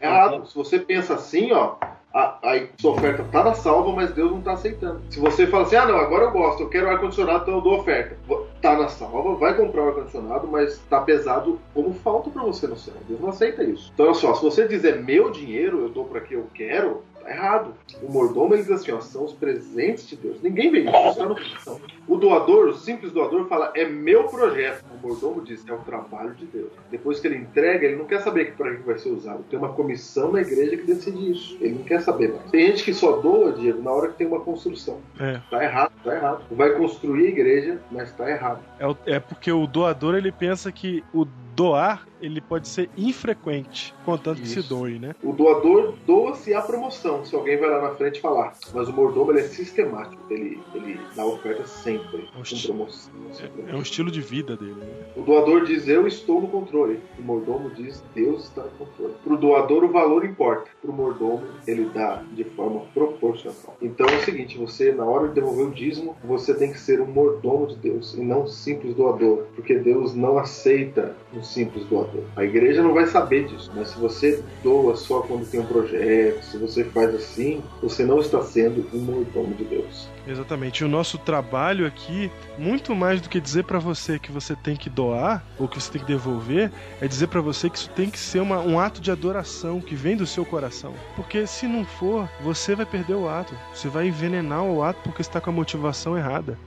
É errado. Se você pensa assim, ó, a, a sua oferta tá na salva, mas Deus não tá aceitando. Se você fala assim, ah não, agora eu gosto, eu quero ar-condicionado, então eu dou oferta. Tá na salva, vai comprar o ar-condicionado, mas tá pesado como falta para você no céu. Deus não aceita isso. Então, olha só, se você dizer meu dinheiro, eu dou para quem eu quero, tá errado. O mordomo ele diz assim, ó, são os presentes de Deus. Ninguém vê isso, está no coração. O doador, o simples doador, fala, é meu projeto. O mordomo diz, é o trabalho de Deus. Depois que ele entrega, ele não quer saber para que vai ser usado. Tem uma comissão na igreja que decide isso. Ele não quer saber mais. Tem gente que só doa, Diego, na hora que tem uma construção. É. Tá errado, tá errado. Vai construir a igreja, mas tá errado. É, é porque o doador ele pensa que o doar ele pode ser infrequente, contanto que se Isso. doe, né? O doador doa-se a promoção, se alguém vai lá na frente falar. Mas o mordomo ele é sistemático. Ele, ele dá oferta sempre, com Oxi. promoção. sem É um estilo de vida dele. Né? O doador diz, eu estou no controle. O mordomo diz, Deus está no controle. Para o doador, o valor importa. Para o mordomo, ele dá de forma proporcional. Então é o seguinte, você, na hora de devolver o dízimo, você tem que ser um mordomo de Deus e não um simples doador. Porque Deus não aceita um simples doador. A igreja não vai saber disso. Mas se você doa só quando tem um projeto, se você faz assim, você não está sendo um mordomo de Deus. Exatamente. E o nosso trabalho aqui, muito mais do que dizer pra você que você tem que doar ou que você tem que devolver, é dizer pra você que isso tem que ser uma- um ato de adoração que vem do seu coração. Porque se não for, você vai perder o ato. Você vai envenenar o ato porque está com a motivação errada.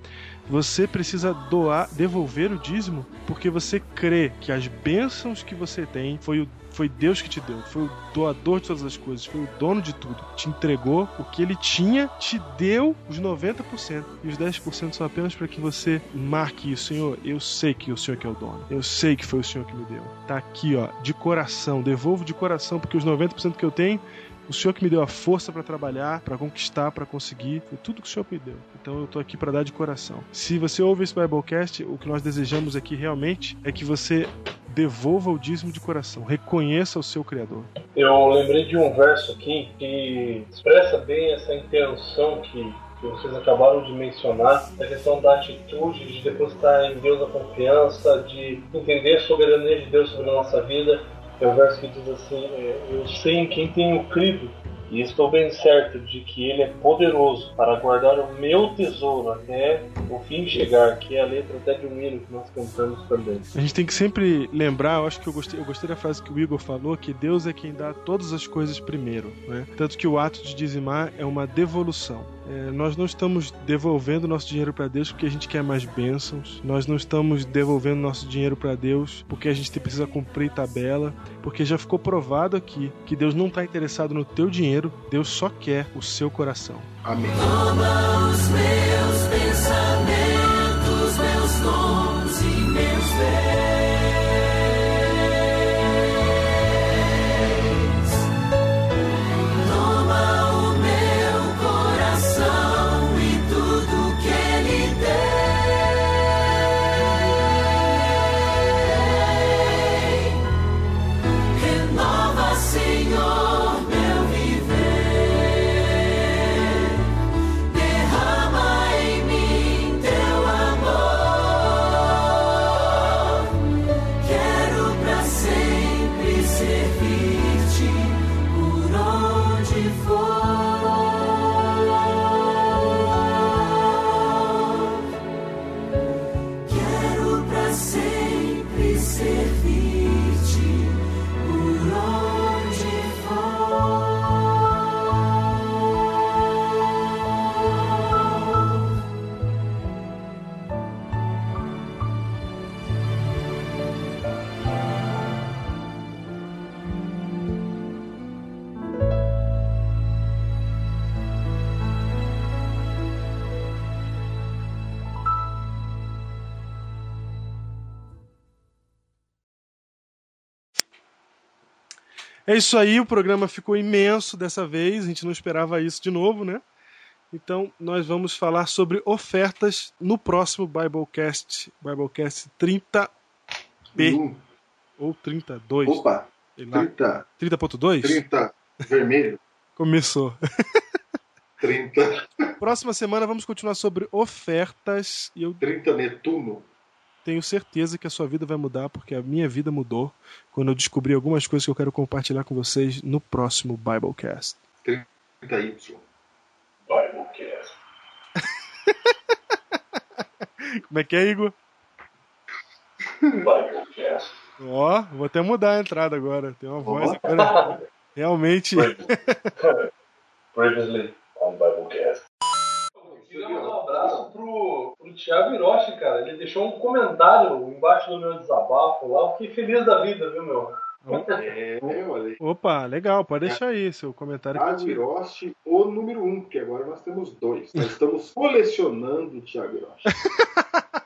Você precisa doar, devolver o dízimo, porque você crê que as bênçãos que você tem foi o foi Deus que te deu, foi o doador de todas as coisas, foi o dono de tudo. Te entregou o que ele tinha, te deu os 90%. E os 10% são apenas para que você marque isso, Senhor. Eu sei que o Senhor que é o dono. Eu sei que foi o Senhor que me deu. Tá aqui, ó, de coração. Devolvo de coração, porque os 90% que eu tenho o Senhor que me deu a força para trabalhar, para conquistar, para conseguir, foi tudo que o Senhor me deu. Então eu tô aqui para dar de coração. Se você ouve esse Biblecast, o que nós desejamos aqui realmente é que você devolva o dízimo de coração, reconheça o seu Criador. Eu lembrei de um verso aqui que expressa bem essa intenção que, que vocês acabaram de mencionar, a questão da atitude de depositar em Deus a confiança, de entender a soberania de Deus sobre a nossa vida. É o verso que diz assim: Eu sei em quem tenho crido. E estou bem certo de que Ele é poderoso para guardar o meu tesouro até o fim chegar, que é a letra até de um hino que nós cantamos também. A gente tem que sempre lembrar, eu acho que eu gostei, eu gostei da frase que o Igor falou, que Deus é quem dá todas as coisas primeiro, né? Tanto que o ato de dizimar é uma devolução. É, nós não estamos devolvendo nosso dinheiro para Deus porque a gente quer mais bênçãos. Nós não estamos devolvendo nosso dinheiro para Deus porque a gente precisa cumprir tabela. Porque já ficou provado aqui que Deus não está interessado no teu dinheiro, Deus só quer o seu coração. Amém. Toma os meus pensamentos, meus dons e meus bens. É isso aí, o programa ficou imenso dessa vez, a gente não esperava isso de novo, né? Então, nós vamos falar sobre ofertas no próximo Biblecast, Biblecast 30B Um, ou 32. opa, sei lá. 30, 30.2? 30, vermelho, *laughs* Começou. *laughs* 30, Próxima semana vamos continuar sobre ofertas e eu 30 Netuno. Tenho certeza que a sua vida vai mudar, porque a minha vida mudou quando eu descobri algumas coisas que eu quero compartilhar com vocês no próximo Biblecast. Da Y. Biblecast. *laughs* Como é que é, Igor? Biblecast. Ó, vou até mudar a entrada agora. Tem uma voz agora. Realmente. Previously *laughs* pro Thiago Hiroshi, cara. Ele deixou um comentário embaixo do meu desabafo lá. Eu fiquei feliz da vida, viu, meu? É. *laughs* Opa, legal, pode deixar aí seu comentário. Thiago. Hiroshi, o número um, porque agora nós temos dois. Nós estamos colecionando o Thiago Hiroshi. *laughs*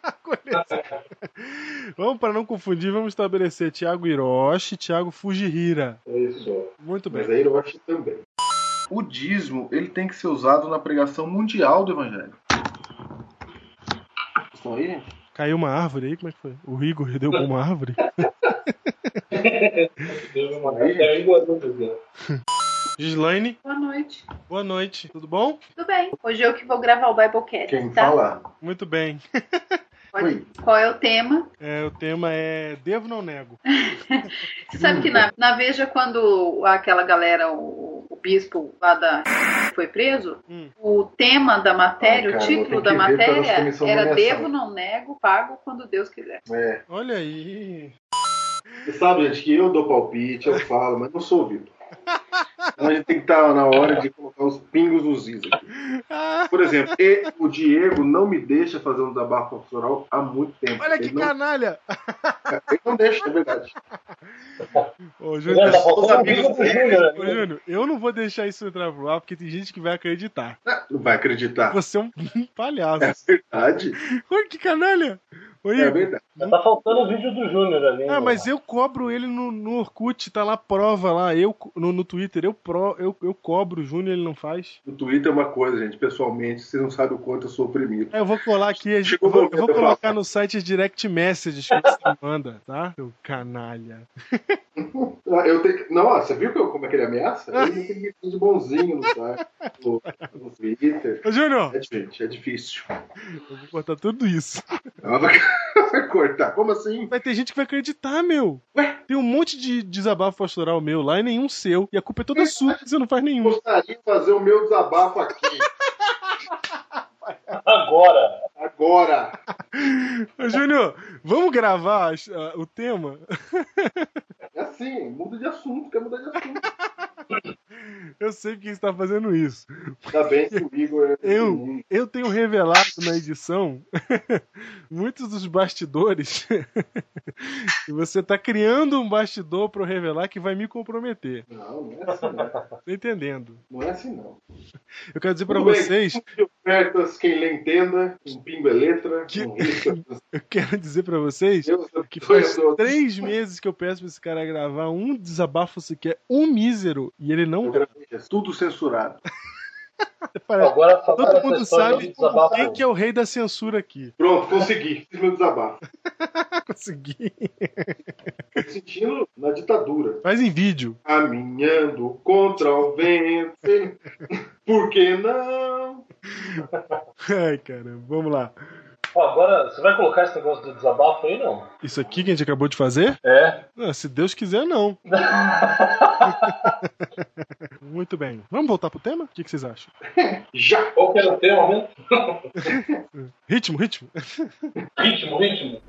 Vamos, para não confundir, vamos estabelecer Thiago Hiroshi e Thiago Fujihira. Isso. Muito bem. Mas é Hiroshi também. O dízimo ele tem que ser usado na pregação mundial do evangelho. Estão aí, gente? Caiu uma árvore aí, como é que foi? O Igor derrubou uma árvore? *laughs* Teve uma é? Gislaine, Boa noite. boa noite, tudo bom? Tudo bem. Hoje eu que vou gravar o Biblecast, Quem tá? fala? Muito bem. *laughs* Pode-. Qual é o tema? É, o tema é Devo não nego. Você *laughs* sabe que na, na Veja, quando aquela galera, o, o bispo lá da foi preso, Hum. o tema da matéria, Ah, cara, o título da matéria era. Devo, não nego, pago quando Deus quiser. É. Olha aí. Você sabe, gente, que eu dou palpite, eu falo, mas não sou ouvido. Então a gente tem que estar na hora de colocar os pingos nos is aqui. Por exemplo, e- o Diego não me deixa fazer um desabafo profissional há muito tempo. olha que ele, não, canalha. ele não deixa, é verdade. Ô, Júnior, ô, ali. Júnior, eu não vou deixar isso entrar pro ar porque tem gente que vai acreditar. Não vai acreditar. Você é um *laughs* palhaço. É verdade. Olha que canalha. Ô, É verdade. Tá faltando o vídeo do Júnior ali. Ah, né? mas eu cobro ele no, no Orkut, tá lá prova lá, eu no, no Twitter, eu, pro, eu, eu cobro o Júnior, ele não faz. O Twitter é uma coisa, gente. Pessoalmente, vocês não sabem o quanto eu sou oprimido. É, eu vou colar aqui, a gente- eu vou, eu vou colocar no site direct messages que você manda, tá? Seu canalha. Ah, Eu tenho que... Não, você viu como é que ele ameaça? Ele tem que de bonzinho no, site, no, no Twitter. Ô, Júnior, É difícil, é difícil. eu vou cortar tudo isso. Ela vai, cortar. Como assim? Vai ter gente que vai acreditar, meu. Ué? Tem um monte de desabafo pastoral meu lá e nenhum seu. E a culpa é toda sua, que você não faz nenhum. Gostaria de fazer o meu desabafo aqui, *laughs* Agora. agora. Ô, Júnior, vamos gravar ah, o tema? *laughs* É assim, muda de assunto, quer mudar de assunto. *laughs* Eu sei porque você tá fazendo isso. Ainda bem que o Igor é. Eu, eu tenho revelado na edição *laughs* muitos dos bastidores. *laughs* e você tá criando um bastidor pra eu revelar que vai me comprometer. Não, não é assim, não. Tá entendendo? Não é assim, não. Eu quero dizer bem. vocês, ofertas, quem lê entenda, um pingo é letra, Que- um risco. eu quero dizer pra vocês Deus que faz três meses que eu peço pra esse cara gravar um desabafo sequer, um mísero, e ele não Tudo censurado. *laughs* parece. Agora Todo mundo sabe quem que é o rei da censura aqui. Pronto, consegui. Fiz meu desabafo. *laughs* Consegui. Sentindo na ditadura. Faz em vídeo. Caminhando contra o vento. *laughs* Por que não? Ai, caramba, vamos lá. Ó, Agora, você vai colocar esse negócio do desabafo aí, não? Isso aqui que a gente acabou de fazer? É. Ah, se Deus quiser, não. *laughs* Muito bem. Vamos voltar pro tema? O que, que vocês acham? Já! Qual que era o tema mesmo? *laughs* Ritmo, ritmo. Ritmo, ritmo.